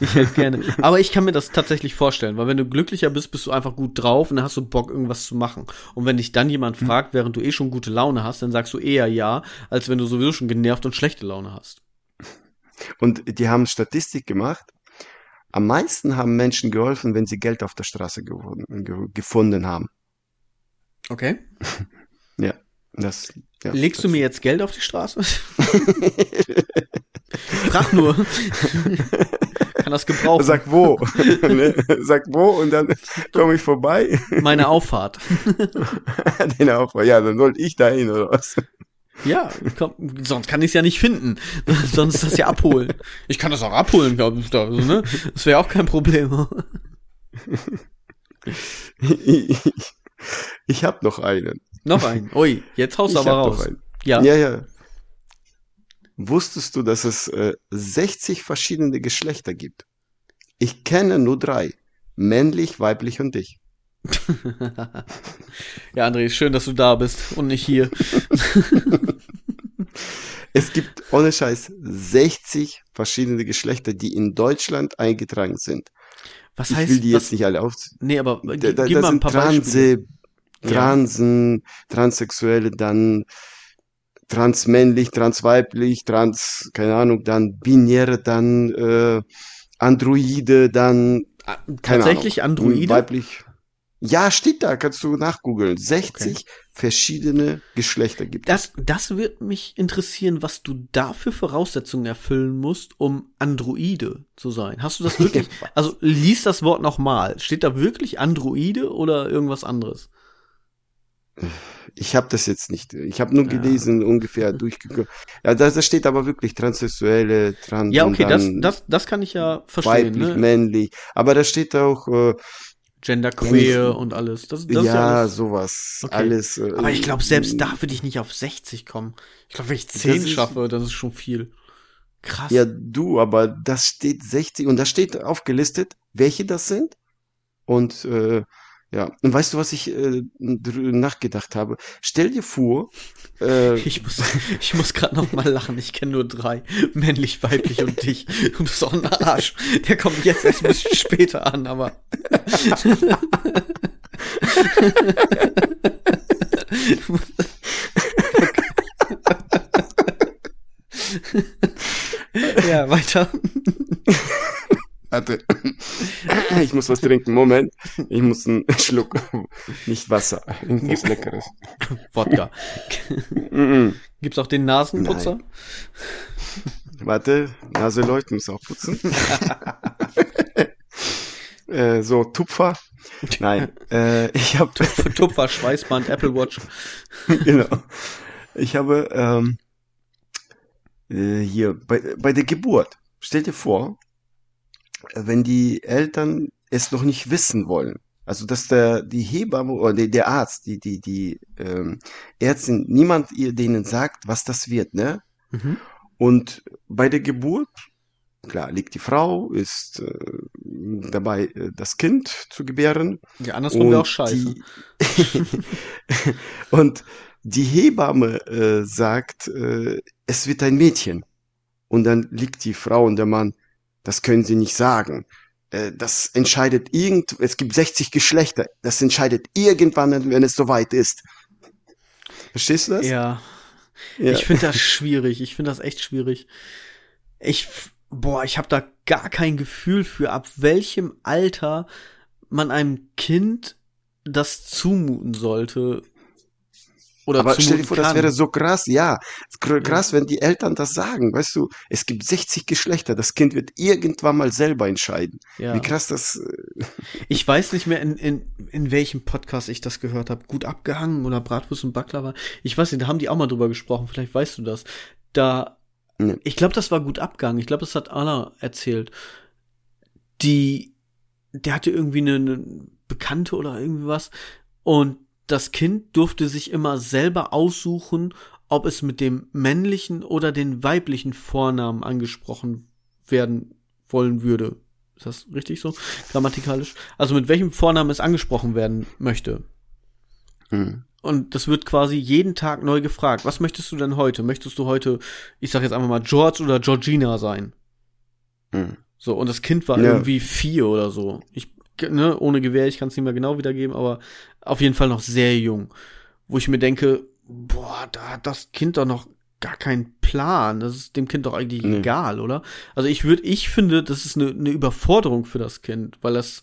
S1: Ich helfe gerne. Aber ich kann mir das tatsächlich vorstellen, weil wenn du glücklicher bist, bist du einfach gut drauf und dann hast du Bock, irgendwas zu machen. Und wenn dich dann jemand hm. fragt, während du eh schon gute Laune hast, dann sagst du eher ja, als wenn du sowieso schon genervt und schlechte Laune hast.
S2: Und die haben Statistik gemacht. Am meisten haben Menschen geholfen, wenn sie Geld auf der Straße gefunden haben.
S1: Okay.
S2: Das. Ja,
S1: Legst das du mir jetzt Geld auf die Straße? Frag nur. Kann das gebrauchen.
S2: Sag wo. ne? Sag wo und dann komme ich vorbei.
S1: Meine Auffahrt.
S2: Deine Auffahrt, ja, dann sollte ich dahin oder was?
S1: Ja, komm, sonst kann ich es ja nicht finden. sonst das ja abholen. Ich kann das auch abholen, glaube ich. Also, ne? Das wäre auch kein Problem.
S2: ich ich habe noch einen.
S1: Noch einen. Ui, jetzt haust du aber raus.
S2: Ja. Ja, ja. Wusstest du, dass es äh, 60 verschiedene Geschlechter gibt? Ich kenne nur drei. Männlich, weiblich und dich.
S1: ja, André, schön, dass du da bist und nicht hier.
S2: es gibt ohne Scheiß 60 verschiedene Geschlechter, die in Deutschland eingetragen sind.
S1: Was heißt,
S2: ich will die
S1: was,
S2: jetzt nicht alle aufzählen.
S1: Nee, aber da, da, gib mal ein paar
S2: Transe,
S1: Beispiele.
S2: Transen, ja. Transsexuelle, dann transmännlich, transweiblich, trans, keine Ahnung, dann binäre, dann äh, Androide, dann
S1: keine tatsächlich Ahnung, Androide,
S2: weiblich. Ja, steht da, kannst du nachgoogeln. 60 okay. verschiedene Geschlechter gibt
S1: es. Das, das wird mich interessieren, was du da für Voraussetzungen erfüllen musst, um Androide zu sein. Hast du das wirklich? also lies das Wort nochmal. Steht da wirklich Androide oder irgendwas anderes?
S2: Ich habe das jetzt nicht. Ich habe nur gelesen, ja. ungefähr durchgekommen. Ja, da, da steht aber wirklich Transsexuelle, Trans.
S1: Ja, okay, das, das, das kann ich ja verstehen.
S2: Weiblich,
S1: ne?
S2: männlich. Aber da steht auch äh,
S1: Genderqueer und alles. Das, das
S2: ja, ja alles. sowas. Okay. Alles.
S1: Äh, Aber ich glaube, selbst da würde ich nicht auf 60 kommen. Ich glaube, wenn ich 10 das schaffe, das ist schon viel. Krass.
S2: Ja, du, aber das steht 60 und da steht aufgelistet, welche das sind. Und äh, ja, und weißt du, was ich äh, nachgedacht habe? Stell dir vor,
S1: äh, ich muss, ich muss gerade noch mal lachen. Ich kenne nur drei, männlich, weiblich und dich. Du bist auch ein Arsch. Der kommt jetzt erst ein bisschen später an, aber. ja, weiter.
S2: Warte. Ich muss was trinken. Moment. Ich muss einen Schluck. Nicht Wasser. Irgendwas Leckeres.
S1: Wodka. Gibt's auch den Nasenputzer? Nein.
S2: Warte. Nase leuchten muss auch putzen. äh, so, Tupfer. Nein. Äh, ich habe
S1: Tupfer, Tupfer, Schweißband, Apple Watch.
S2: genau. Ich habe ähm, äh, hier bei, bei der Geburt. Stell dir vor, wenn die Eltern es noch nicht wissen wollen. Also dass der die Hebamme oder der Arzt, die die die ähm, Ärztin, niemand ihr denen sagt, was das wird, ne? Mhm. Und bei der Geburt, klar, liegt die Frau, ist äh, dabei, äh, das Kind zu gebären.
S1: Ja, andersrum wäre auch scheiße. Die,
S2: und die Hebamme äh, sagt, äh, es wird ein Mädchen. Und dann liegt die Frau und der Mann, das können sie nicht sagen. Äh, das entscheidet irgend, es gibt 60 Geschlechter. Das entscheidet irgendwann, wenn es soweit ist. Verstehst du das?
S1: Ja. ja. Ich finde das schwierig. Ich finde das echt schwierig. Ich, boah, ich habe da gar kein Gefühl für, ab welchem Alter man einem Kind das zumuten sollte,
S2: oder Aber stell dir vor, kann. das wäre so krass, ja. Krass, ja. wenn die Eltern das sagen, weißt du, es gibt 60 Geschlechter, das Kind wird irgendwann mal selber entscheiden. Ja. Wie krass das.
S1: Äh, ich weiß nicht mehr, in, in, in welchem Podcast ich das gehört habe. Gut abgehangen oder Bratwurst und Baklava. Ich weiß nicht, da haben die auch mal drüber gesprochen, vielleicht weißt du das. Da, ja. ich glaube, das war gut abgegangen. Ich glaube, das hat Anna erzählt. Die, der hatte irgendwie eine, eine Bekannte oder irgendwie was. Und das Kind durfte sich immer selber aussuchen, ob es mit dem männlichen oder den weiblichen Vornamen angesprochen werden wollen würde. Ist das richtig so? Grammatikalisch? Also mit welchem Vornamen es angesprochen werden möchte.
S2: Hm.
S1: Und das wird quasi jeden Tag neu gefragt. Was möchtest du denn heute? Möchtest du heute, ich sag jetzt einfach mal, George oder Georgina sein?
S2: Hm.
S1: So, und das Kind war
S2: Ja.
S1: irgendwie vier oder so. Ich, ne, ohne Gewehr, ich kann es nicht mehr genau wiedergeben, aber auf jeden Fall noch sehr jung. Wo ich mir denke, boah, da hat das Kind doch noch gar keinen Plan. Das ist dem Kind doch eigentlich
S2: Nee.
S1: egal, oder? Also ich würde, ich finde, das ist eine, eine Überforderung für das Kind, weil das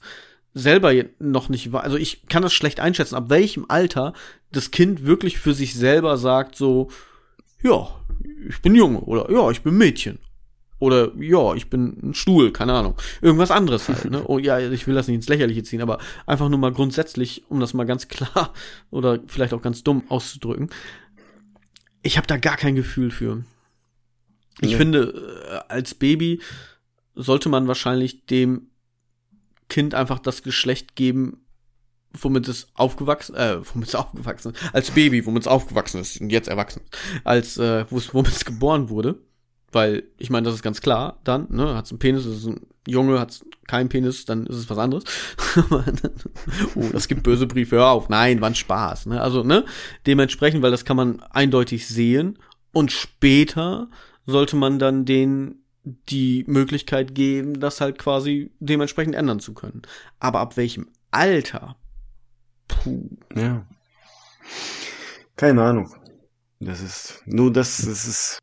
S1: selber noch nicht war. Also ich kann das schlecht einschätzen, ab welchem Alter das Kind wirklich für sich selber sagt, so, ja, ich bin Junge oder ja, ich bin Mädchen. Oder ja, ich bin ein Stuhl, keine Ahnung. Irgendwas anderes halt, ne? Oh ja, ich will das nicht ins Lächerliche ziehen, aber einfach nur mal grundsätzlich, um das mal ganz klar oder vielleicht auch ganz dumm auszudrücken. Ich habe da gar kein Gefühl für. Ich
S2: Ja.
S1: finde, äh, als Baby sollte man wahrscheinlich dem Kind einfach das Geschlecht geben, womit es aufgewachsen, äh, womit es aufgewachsen ist, als Baby, womit es aufgewachsen ist und jetzt erwachsen, ist. als äh, womit es geboren wurde, weil ich meine, das ist ganz klar, dann, ne, hat es einen Penis, ist ein Junge, hat es keinen Penis, dann ist es was anderes. oh, das gibt böse Briefe, hör auf, nein, war ein Spaß, ne? Also, ne, dementsprechend, weil das kann man eindeutig sehen und später sollte man dann den die Möglichkeit geben, das halt quasi dementsprechend ändern zu können. Aber ab welchem Alter? Puh.
S2: Ja. Keine Ahnung. Das ist nur das, das ist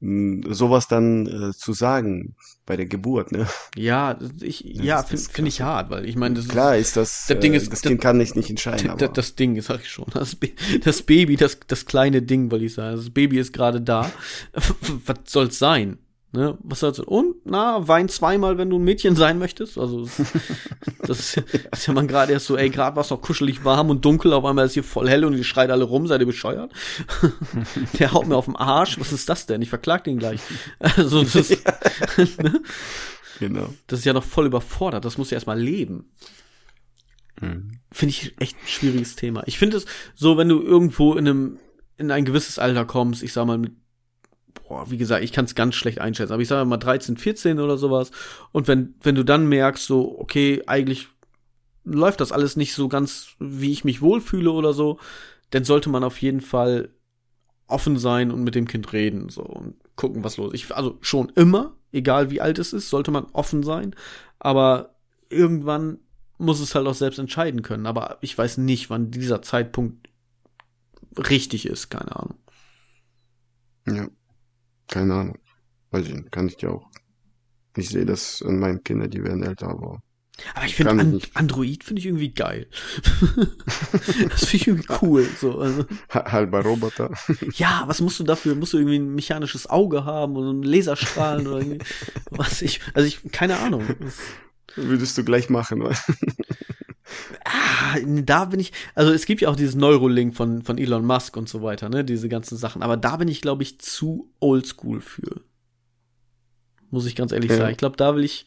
S2: sowas dann äh, zu sagen bei der Geburt, ne?
S1: Ja, ich, ja, finde find ich hart, weil ich meine, das
S2: Klar ist das,
S1: Das Ding
S2: äh,
S1: ist-
S2: das
S1: das-
S2: Kind kann nicht, nicht entscheiden,
S1: das, das Ding, sag ich schon. Das, das Baby, das, das kleine Ding, wollte ich sagen. Das Baby ist gerade da. Was soll's sein? Ne? Was soll's Und, na, wein zweimal, wenn du ein Mädchen sein möchtest. Also, das ist, das ist ja man gerade erst so, ey, gerade war es noch kuschelig warm und dunkel, auf einmal ist hier voll hell und ihr schreit alle rum, seid ihr bescheuert? Der haut mir auf den Arsch. Was ist das denn? Ich verklag den gleich. Also, das, ne?
S2: genau.
S1: das ist ja noch voll überfordert. Das muss ja erstmal leben.
S2: Mhm.
S1: finde ich echt ein schwieriges Thema. Ich finde es so, wenn du irgendwo in einem in ein gewisses Alter kommst, ich sag mal mit boah, wie gesagt, ich kann es ganz schlecht einschätzen, aber ich sage mal 13, 14 oder sowas und wenn wenn du dann merkst so, okay, eigentlich läuft das alles nicht so ganz wie ich mich wohlfühle oder so, dann sollte man auf jeden Fall offen sein und mit dem Kind reden so und gucken, was los ist. Also schon immer, egal wie alt es ist, sollte man offen sein, aber irgendwann muss es halt auch selbst entscheiden können. Aber ich weiß nicht, wann dieser Zeitpunkt richtig ist, keine Ahnung.
S2: Ja. Keine Ahnung. Weiß ich nicht, kann ich dir auch. Ich sehe das an meinen Kindern, die werden älter, aber
S1: Aber ich finde An. Android finde ich irgendwie geil. das finde ich irgendwie cool. So, also,
S2: ha- halber Roboter.
S1: ja, was musst du dafür? Musst du irgendwie ein mechanisches Auge haben oder einen Laserstrahlen oder irgendwie, was ich, also ich, keine Ahnung. Das,
S2: Würdest du gleich machen, oder?
S1: Ah, da bin ich, also es gibt ja auch dieses Neurolink von, von Elon Musk und so weiter, ne, diese ganzen Sachen. Aber da bin ich, glaube ich, zu oldschool für. Muss ich ganz ehrlich
S2: Ja.
S1: sagen. Ich glaube, da will ich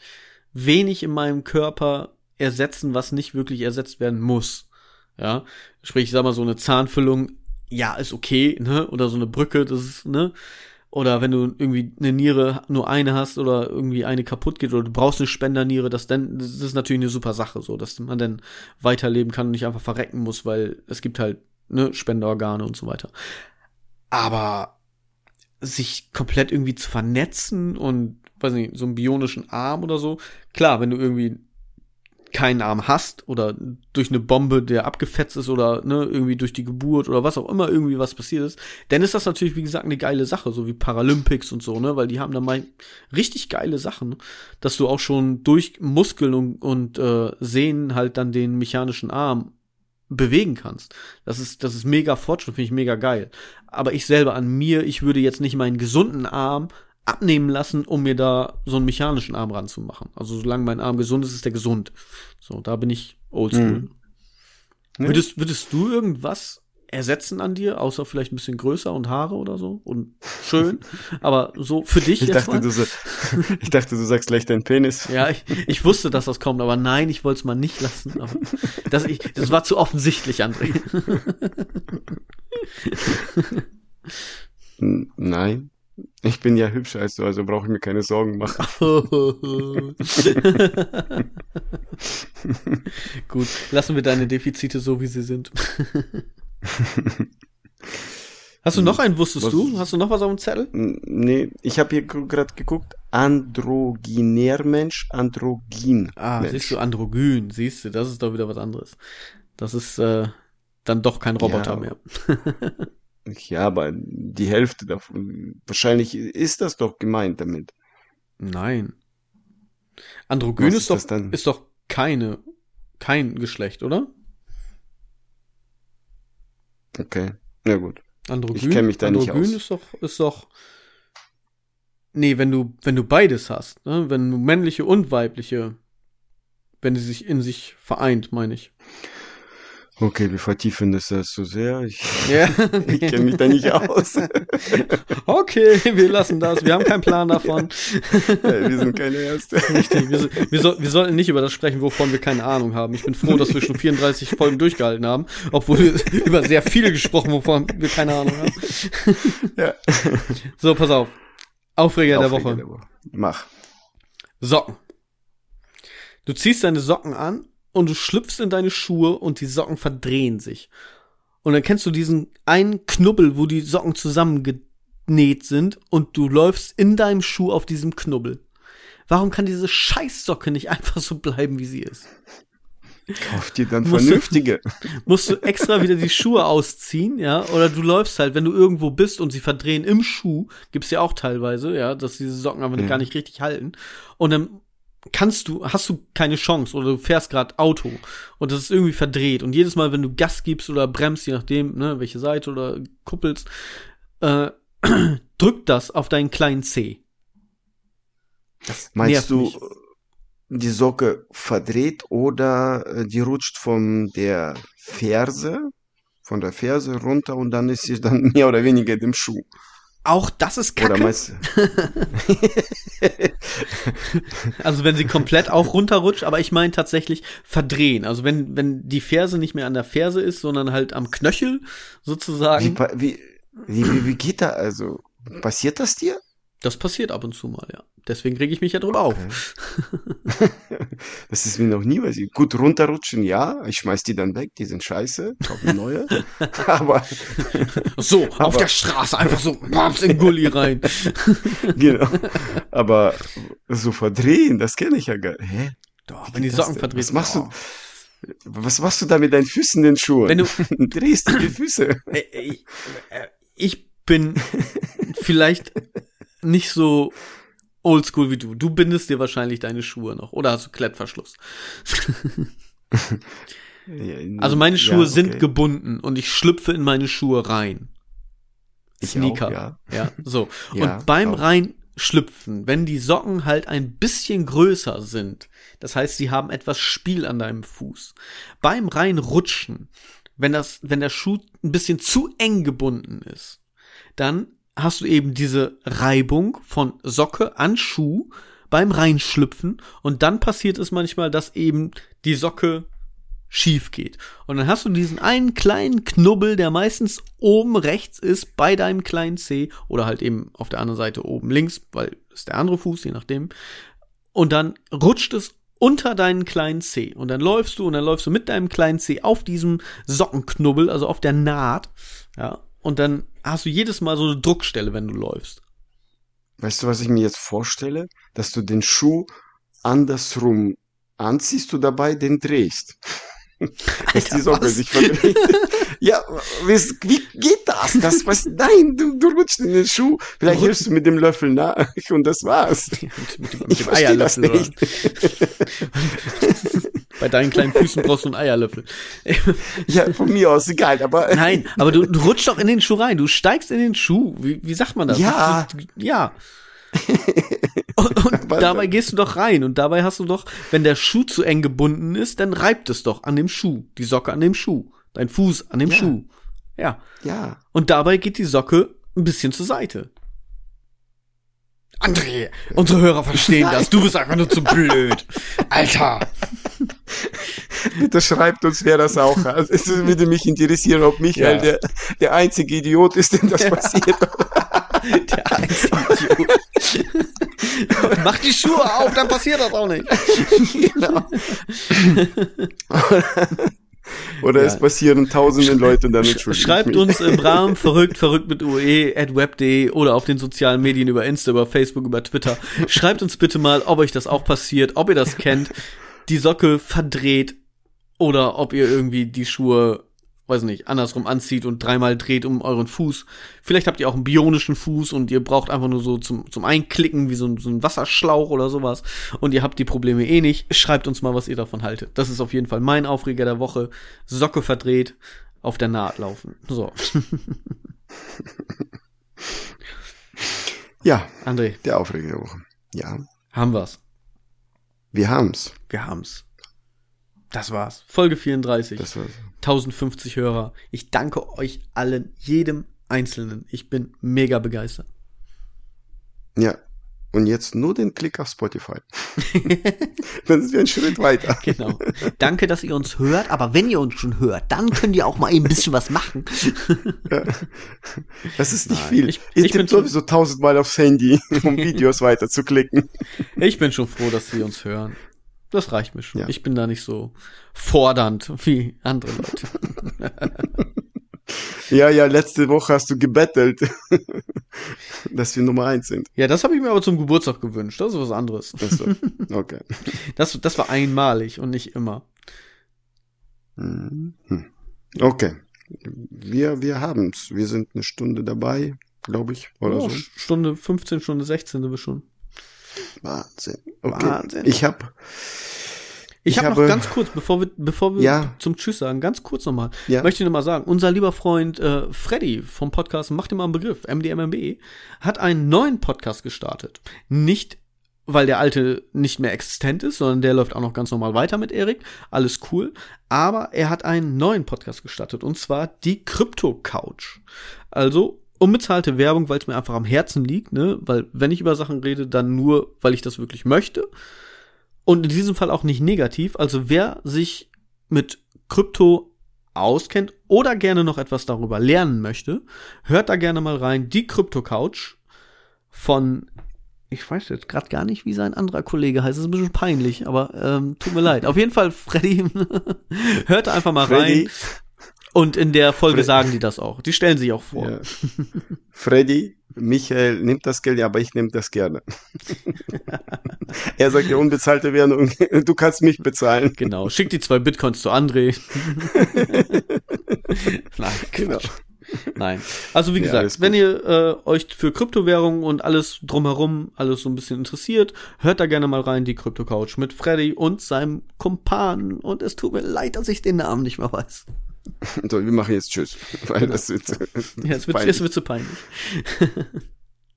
S1: wenig in meinem Körper ersetzen, was nicht wirklich ersetzt werden muss. Ja, sprich, ich sag mal, so eine Zahnfüllung, ja, ist okay, ne, oder so eine Brücke, das ist, ne, oder wenn du irgendwie eine Niere nur eine hast oder irgendwie eine kaputt geht oder du brauchst eine Spenderniere, das dann, das ist natürlich eine super Sache, so, dass man dann weiterleben kann und nicht einfach verrecken muss, weil es gibt halt, ne, Spenderorgane und so weiter. Aber sich komplett irgendwie zu vernetzen und, weiß nicht, so einen bionischen Arm oder so, klar, wenn du irgendwie keinen Arm hast oder durch eine Bombe, der abgefetzt ist oder ne, irgendwie durch die Geburt oder was auch immer irgendwie was passiert ist, dann ist das natürlich, wie gesagt, eine geile Sache, so wie Paralympics und so, ne, weil die haben da mal richtig geile Sachen, dass du auch schon durch Muskeln und, und äh, Sehnen halt dann den mechanischen Arm bewegen kannst. Das ist, das ist mega Fortschritt, finde ich mega geil. Aber ich selber an mir, ich würde jetzt nicht meinen gesunden Arm abnehmen lassen, um mir da so einen mechanischen Arm ranzumachen. Also solange mein Arm gesund ist, ist der gesund. So, da bin ich oldschool.
S2: Mhm. Ja.
S1: Würdest, würdest du irgendwas ersetzen an dir, außer vielleicht ein bisschen größer und Haare oder so und schön, aber so für dich
S2: Ich dachte,
S1: mal?
S2: du, ich dachte, du sagst gleich dein Penis.
S1: Ja, ich, ich wusste, dass das kommt, aber nein, ich wollte es mal nicht lassen. Aber das, ich, das war zu offensichtlich, André.
S2: Nein. Ich bin ja hübscher als du, also brauche ich mir keine Sorgen machen.
S1: Gut, lassen wir deine Defizite so, wie sie sind. Hast du noch einen, wusstest
S2: Was-
S1: du? Hast du noch was auf dem Zettel?
S2: Nee, ich habe hier gerade geguckt. Androgynär Mensch, Androgyn.
S1: Ah,
S2: Mensch.
S1: siehst du, Androgyn, siehst du, das ist doch wieder was anderes. Das ist äh, dann doch kein Roboter
S2: Ja.
S1: mehr.
S2: Ja, aber die Hälfte davon. Wahrscheinlich ist das doch gemeint damit.
S1: Nein. Androgyn ist,
S2: ist
S1: doch,
S2: dann?
S1: ist doch keine, kein Geschlecht, oder?
S2: Okay. Na gut.
S1: Androgyn,
S2: kenn mich da nicht
S1: Androgyn
S2: aus.
S1: ist doch, ist doch. Nee, wenn du, wenn du beides hast, ne? wenn du männliche und weibliche, wenn sie sich in sich vereint, meine ich.
S2: Okay, wir vertiefen das ja so sehr. Ich,
S1: Ja.
S2: ich kenne mich da nicht aus.
S1: okay, wir lassen das. Wir haben keinen Plan davon.
S2: Ja, wir sind keine Erste.
S1: Richtig. Wir, wir, soll, wir sollten nicht über das sprechen, wovon wir keine Ahnung haben. Ich bin froh, dass wir schon 34 Folgen durchgehalten haben, obwohl wir über sehr viele gesprochen, wovon wir keine Ahnung haben.
S2: Ja.
S1: So, pass auf. Aufreger der
S2: Aufreger
S1: Woche.
S2: der Woche. Mach.
S1: Socken. Du ziehst deine Socken an und du schlüpfst in deine Schuhe und die Socken verdrehen sich. Und dann kennst du diesen einen Knubbel, wo die Socken zusammengenäht sind und du läufst in deinem Schuh auf diesem Knubbel. Warum kann diese Scheißsocke nicht einfach so bleiben, wie sie ist?
S2: Kauf dir dann
S1: Musst du-
S2: vernünftige.
S1: Musst du extra wieder die Schuhe ausziehen, ja? Oder du läufst halt, wenn du irgendwo bist und sie verdrehen im Schuh, gibt's ja auch teilweise, ja, dass diese Socken aber
S2: Ja.
S1: gar nicht richtig halten. Und dann kannst du, hast du keine Chance oder du fährst gerade Auto und das ist irgendwie verdreht. Und jedes Mal, wenn du Gas gibst oder bremst, je nachdem, ne, welche Seite oder kuppelst, äh, drückt das auf deinen kleinen Zeh. Das
S2: Meinst du,
S1: mich.
S2: die Socke verdreht oder äh, die rutscht von der Ferse, von der Ferse runter und dann ist sie dann mehr oder weniger dem Schuh?
S1: Auch das ist kacke. Also wenn sie komplett auch runterrutscht, aber ich meine tatsächlich verdrehen. Also wenn, wenn die Ferse nicht mehr an der Ferse ist, sondern halt am Knöchel sozusagen.
S2: wie, wie, wie, wie geht da also? Passiert das dir?
S1: Das passiert ab und zu mal, ja. Deswegen reg ich mich ja drüber auf.
S2: Das ist mir noch nie was. Gut, runterrutschen, ja. Ich schmeiß die dann weg, die sind scheiße. Kaufe neue. Aber,
S1: So, auf
S2: Aber-
S1: der Straße einfach so, babs in Gully rein.
S2: genau. Aber so verdrehen, das kenne ich ja gar nicht. Hä?
S1: Doch, wenn die Socken
S2: denn?
S1: verdreht
S2: Was machst
S1: oh.
S2: du? Was machst du da mit deinen Füßen in den Schuhen?
S1: Wenn du,
S2: drehst du die Füße.
S1: Äh, ich bin vielleicht nicht so oldschool wie du. Du bindest dir wahrscheinlich deine Schuhe noch. Oder hast du Klettverschluss? Also meine Schuhe
S2: Ja,
S1: sind
S2: okay.
S1: gebunden und ich schlüpfe in meine Schuhe rein.
S2: Ich
S1: Sneaker.
S2: auch, ja.
S1: Ja, so.
S2: Ja,
S1: und beim
S2: auch.
S1: Reinschlüpfen, wenn die Socken halt ein bisschen größer sind, das heißt, sie haben etwas Spiel an deinem Fuß. Beim Reinrutschen, wenn das, wenn der Schuh ein bisschen zu eng gebunden ist, dann hast du eben diese Reibung von Socke an Schuh beim Reinschlüpfen und dann passiert es manchmal, dass eben die Socke schief geht. Und dann hast du diesen einen kleinen Knubbel, der meistens oben rechts ist bei deinem kleinen Zeh oder halt eben auf der anderen Seite oben links, weil ist der andere Fuß, je nachdem. Und dann rutscht es unter deinen kleinen Zeh und dann läufst du und dann läufst du mit deinem kleinen Zeh auf diesem Sockenknubbel, also auf der Naht, ja, und dann hast du jedes Mal so eine Druckstelle, wenn du läufst.
S2: Weißt du, was ich mir jetzt vorstelle? Dass du den Schuh andersrum anziehst, du dabei den drehst. Dass die Socke
S1: was?
S2: sich verdreht. ja, wie, wie geht das? Das was? Nein, du, du rutschst in den Schuh. Vielleicht hilfst du mit dem Löffel nach und das war's.
S1: mit, mit, mit
S2: Ich
S1: dem
S2: verstehe das
S1: Eierlöffel. Bei deinen kleinen Füßen brauchst du einen Eierlöffel.
S2: Ja, von mir aus egal, aber
S1: Nein, aber du, du rutschst doch in den Schuh rein. Du steigst in den Schuh. Wie, wie sagt man das?
S2: Ja.
S1: Du- du- Ja. Und, und dabei gehst du doch rein. Und dabei hast du doch, wenn der Schuh zu eng gebunden ist, dann reibt es doch an dem Schuh. Die Socke an dem Schuh. Dein Fuß an dem
S2: Ja.
S1: Schuh. Ja.
S2: ja.
S1: Und dabei geht die Socke ein bisschen zur Seite. André, unsere Hörer verstehen das. Du bist einfach nur zu blöd. Alter.
S2: Bitte schreibt uns, wer das auch hat. Es würde mich interessieren, ob Michael
S1: Ja.
S2: der, der einzige Idiot ist, dem das passiert.
S1: Der einzige Mach die Schuhe auf, dann passiert das auch nicht. genau.
S2: Oder ja. es passieren tausende Leute und dann
S1: entschuldigen Schreibt uns im Rahmen verrückt, verrückt mit ue at web.de oder auf den sozialen Medien über Insta, über Facebook, über Twitter. Schreibt uns bitte mal, ob euch das auch passiert, ob ihr das kennt, die Socke verdreht oder ob ihr irgendwie die Schuhe weiß nicht, andersrum anzieht und dreimal dreht um euren Fuß. Vielleicht habt ihr auch einen bionischen Fuß und ihr braucht einfach nur so zum, zum Einklicken wie so ein, so ein Wasserschlauch oder sowas und ihr habt die Probleme eh nicht. Schreibt uns mal, was ihr davon haltet. Das ist auf jeden Fall mein Aufreger der Woche. Socke verdreht, auf der Naht laufen. So.
S2: ja. André. Der Aufreger der Woche. Ja.
S1: Haben wir's.
S2: Wir haben's.
S1: Wir haben's. Das war's. Folge 34. Das war's. 1050 Hörer. Ich danke euch allen, jedem Einzelnen. Ich bin mega begeistert.
S2: Ja. Und jetzt nur den Klick auf Spotify. dann sind wir einen Schritt weiter.
S1: Genau. Danke, dass ihr uns hört, aber wenn ihr uns schon hört, dann könnt ihr auch mal ein bisschen was machen.
S2: ja. Das ist nicht Nein, viel. Ich, ich, ich bin sowieso tausendmal aufs Handy, um Videos weiter zu klicken.
S1: Ich bin schon froh, dass sie uns hören. Das reicht mir schon. Ja. Ich bin da nicht so fordernd wie andere Leute.
S2: Ja, ja, letzte Woche hast du gebettelt, dass wir Nummer eins sind.
S1: Ja, das habe ich mir aber zum Geburtstag gewünscht. Das ist was anderes.
S2: So. Okay.
S1: Das, das war einmalig und nicht immer.
S2: Mhm. Hm. Okay. Wir, wir haben's. Wir sind eine Stunde dabei, glaube ich, oder oh, so.
S1: Stunde 15, Stunde 16 sind wir schon.
S2: Wahnsinn. Okay. Wahnsinn. Ich habe
S1: ich, ich habe noch ganz kurz, bevor wir, bevor wir ja. zum Tschüss sagen, ganz kurz nochmal, ja. möchte ich nochmal sagen, unser lieber Freund äh, Freddy vom Podcast Macht dir mal einen Begriff, MDMMB, hat einen neuen Podcast gestartet. Nicht, weil der alte nicht mehr existent ist, sondern der läuft auch noch ganz normal weiter mit Erik. Alles cool. Aber er hat einen neuen Podcast gestartet und zwar die Crypto Couch. Also unbezahlte Werbung, weil es mir einfach am Herzen liegt, ne? Weil wenn ich über Sachen rede, dann nur, weil ich das wirklich möchte. Und in diesem Fall auch nicht negativ. Also wer sich mit Krypto auskennt oder gerne noch etwas darüber lernen möchte, hört da gerne mal rein. Die Krypto Couch von ich weiß jetzt gerade gar nicht, wie sein anderer Kollege heißt. Das ist ein bisschen peinlich, aber ähm, tut mir leid. Auf jeden Fall, Freddy, hört einfach mal Freddy, rein. Und in der Folge Fre sagen die das auch. Die stellen sich auch vor. Ja.
S2: Freddy, Michael nimmt das Geld, ja, aber ich nehme das gerne. er sagt ja unbezahlte Werbung, du kannst mich bezahlen.
S1: Genau, schick die zwei Bitcoins zu André. Nein, genau. Nein. Also wie gesagt, ja, wenn ihr äh, euch für Kryptowährungen und alles drumherum, alles so ein bisschen interessiert, hört da gerne mal rein, die Krypto Couch mit Freddy und seinem Kumpan. Und es tut mir leid, dass ich den Namen nicht mehr weiß.
S2: So, wir machen jetzt Tschüss. Weil genau. das wird,
S1: ja, es wird, es wird zu peinlich.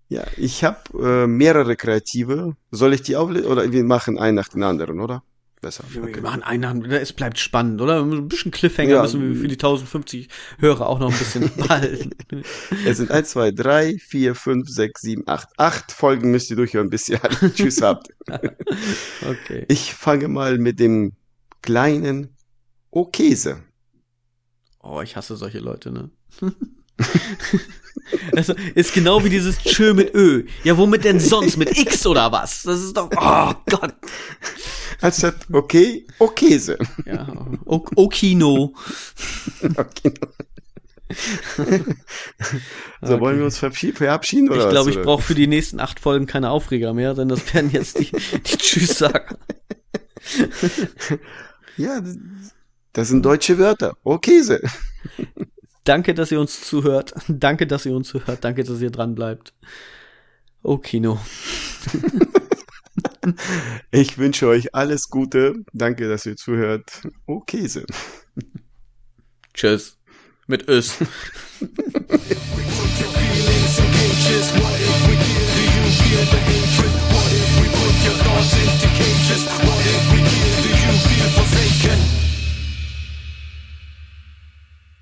S2: ja, ich habe äh, mehrere Kreative. Soll ich die auflesen? Oder wir machen einen nach dem anderen, oder?
S1: Besser. Wir okay. machen einen nach dem Es bleibt spannend, oder? Ein bisschen Cliffhanger ja, müssen wir für die 1050 Hörer auch noch ein bisschen behalten.
S2: es sind 1, 2, 3, 4, 5, 6, 7, 8. Acht Folgen müsst ihr durchhören, bis ihr alle Tschüss habt. okay. Ich fange mal mit dem kleinen Okese.
S1: Oh, ich hasse solche Leute, ne? das ist genau wie dieses Tschö mit Ö. Ja, womit denn sonst? Mit X oder was? Das ist doch, oh Gott.
S2: Anstatt okay, Okese.
S1: Ja, Okino. Okino.
S2: so, okay. wollen wir uns verabschieden oder
S1: Ich glaube, ich brauche für die nächsten acht Folgen keine Aufreger mehr, denn das werden jetzt die, die Tschüss-Sager.
S2: ja, das sind deutsche Wörter. Oh, Käse.
S1: Danke, dass ihr uns zuhört. Danke, dass ihr uns zuhört. Danke, dass ihr dran bleibt. Oh, Kino.
S2: ich wünsche euch alles Gute. Danke, dass ihr zuhört. Oh, Käse.
S1: Tschüss. Mit Ös.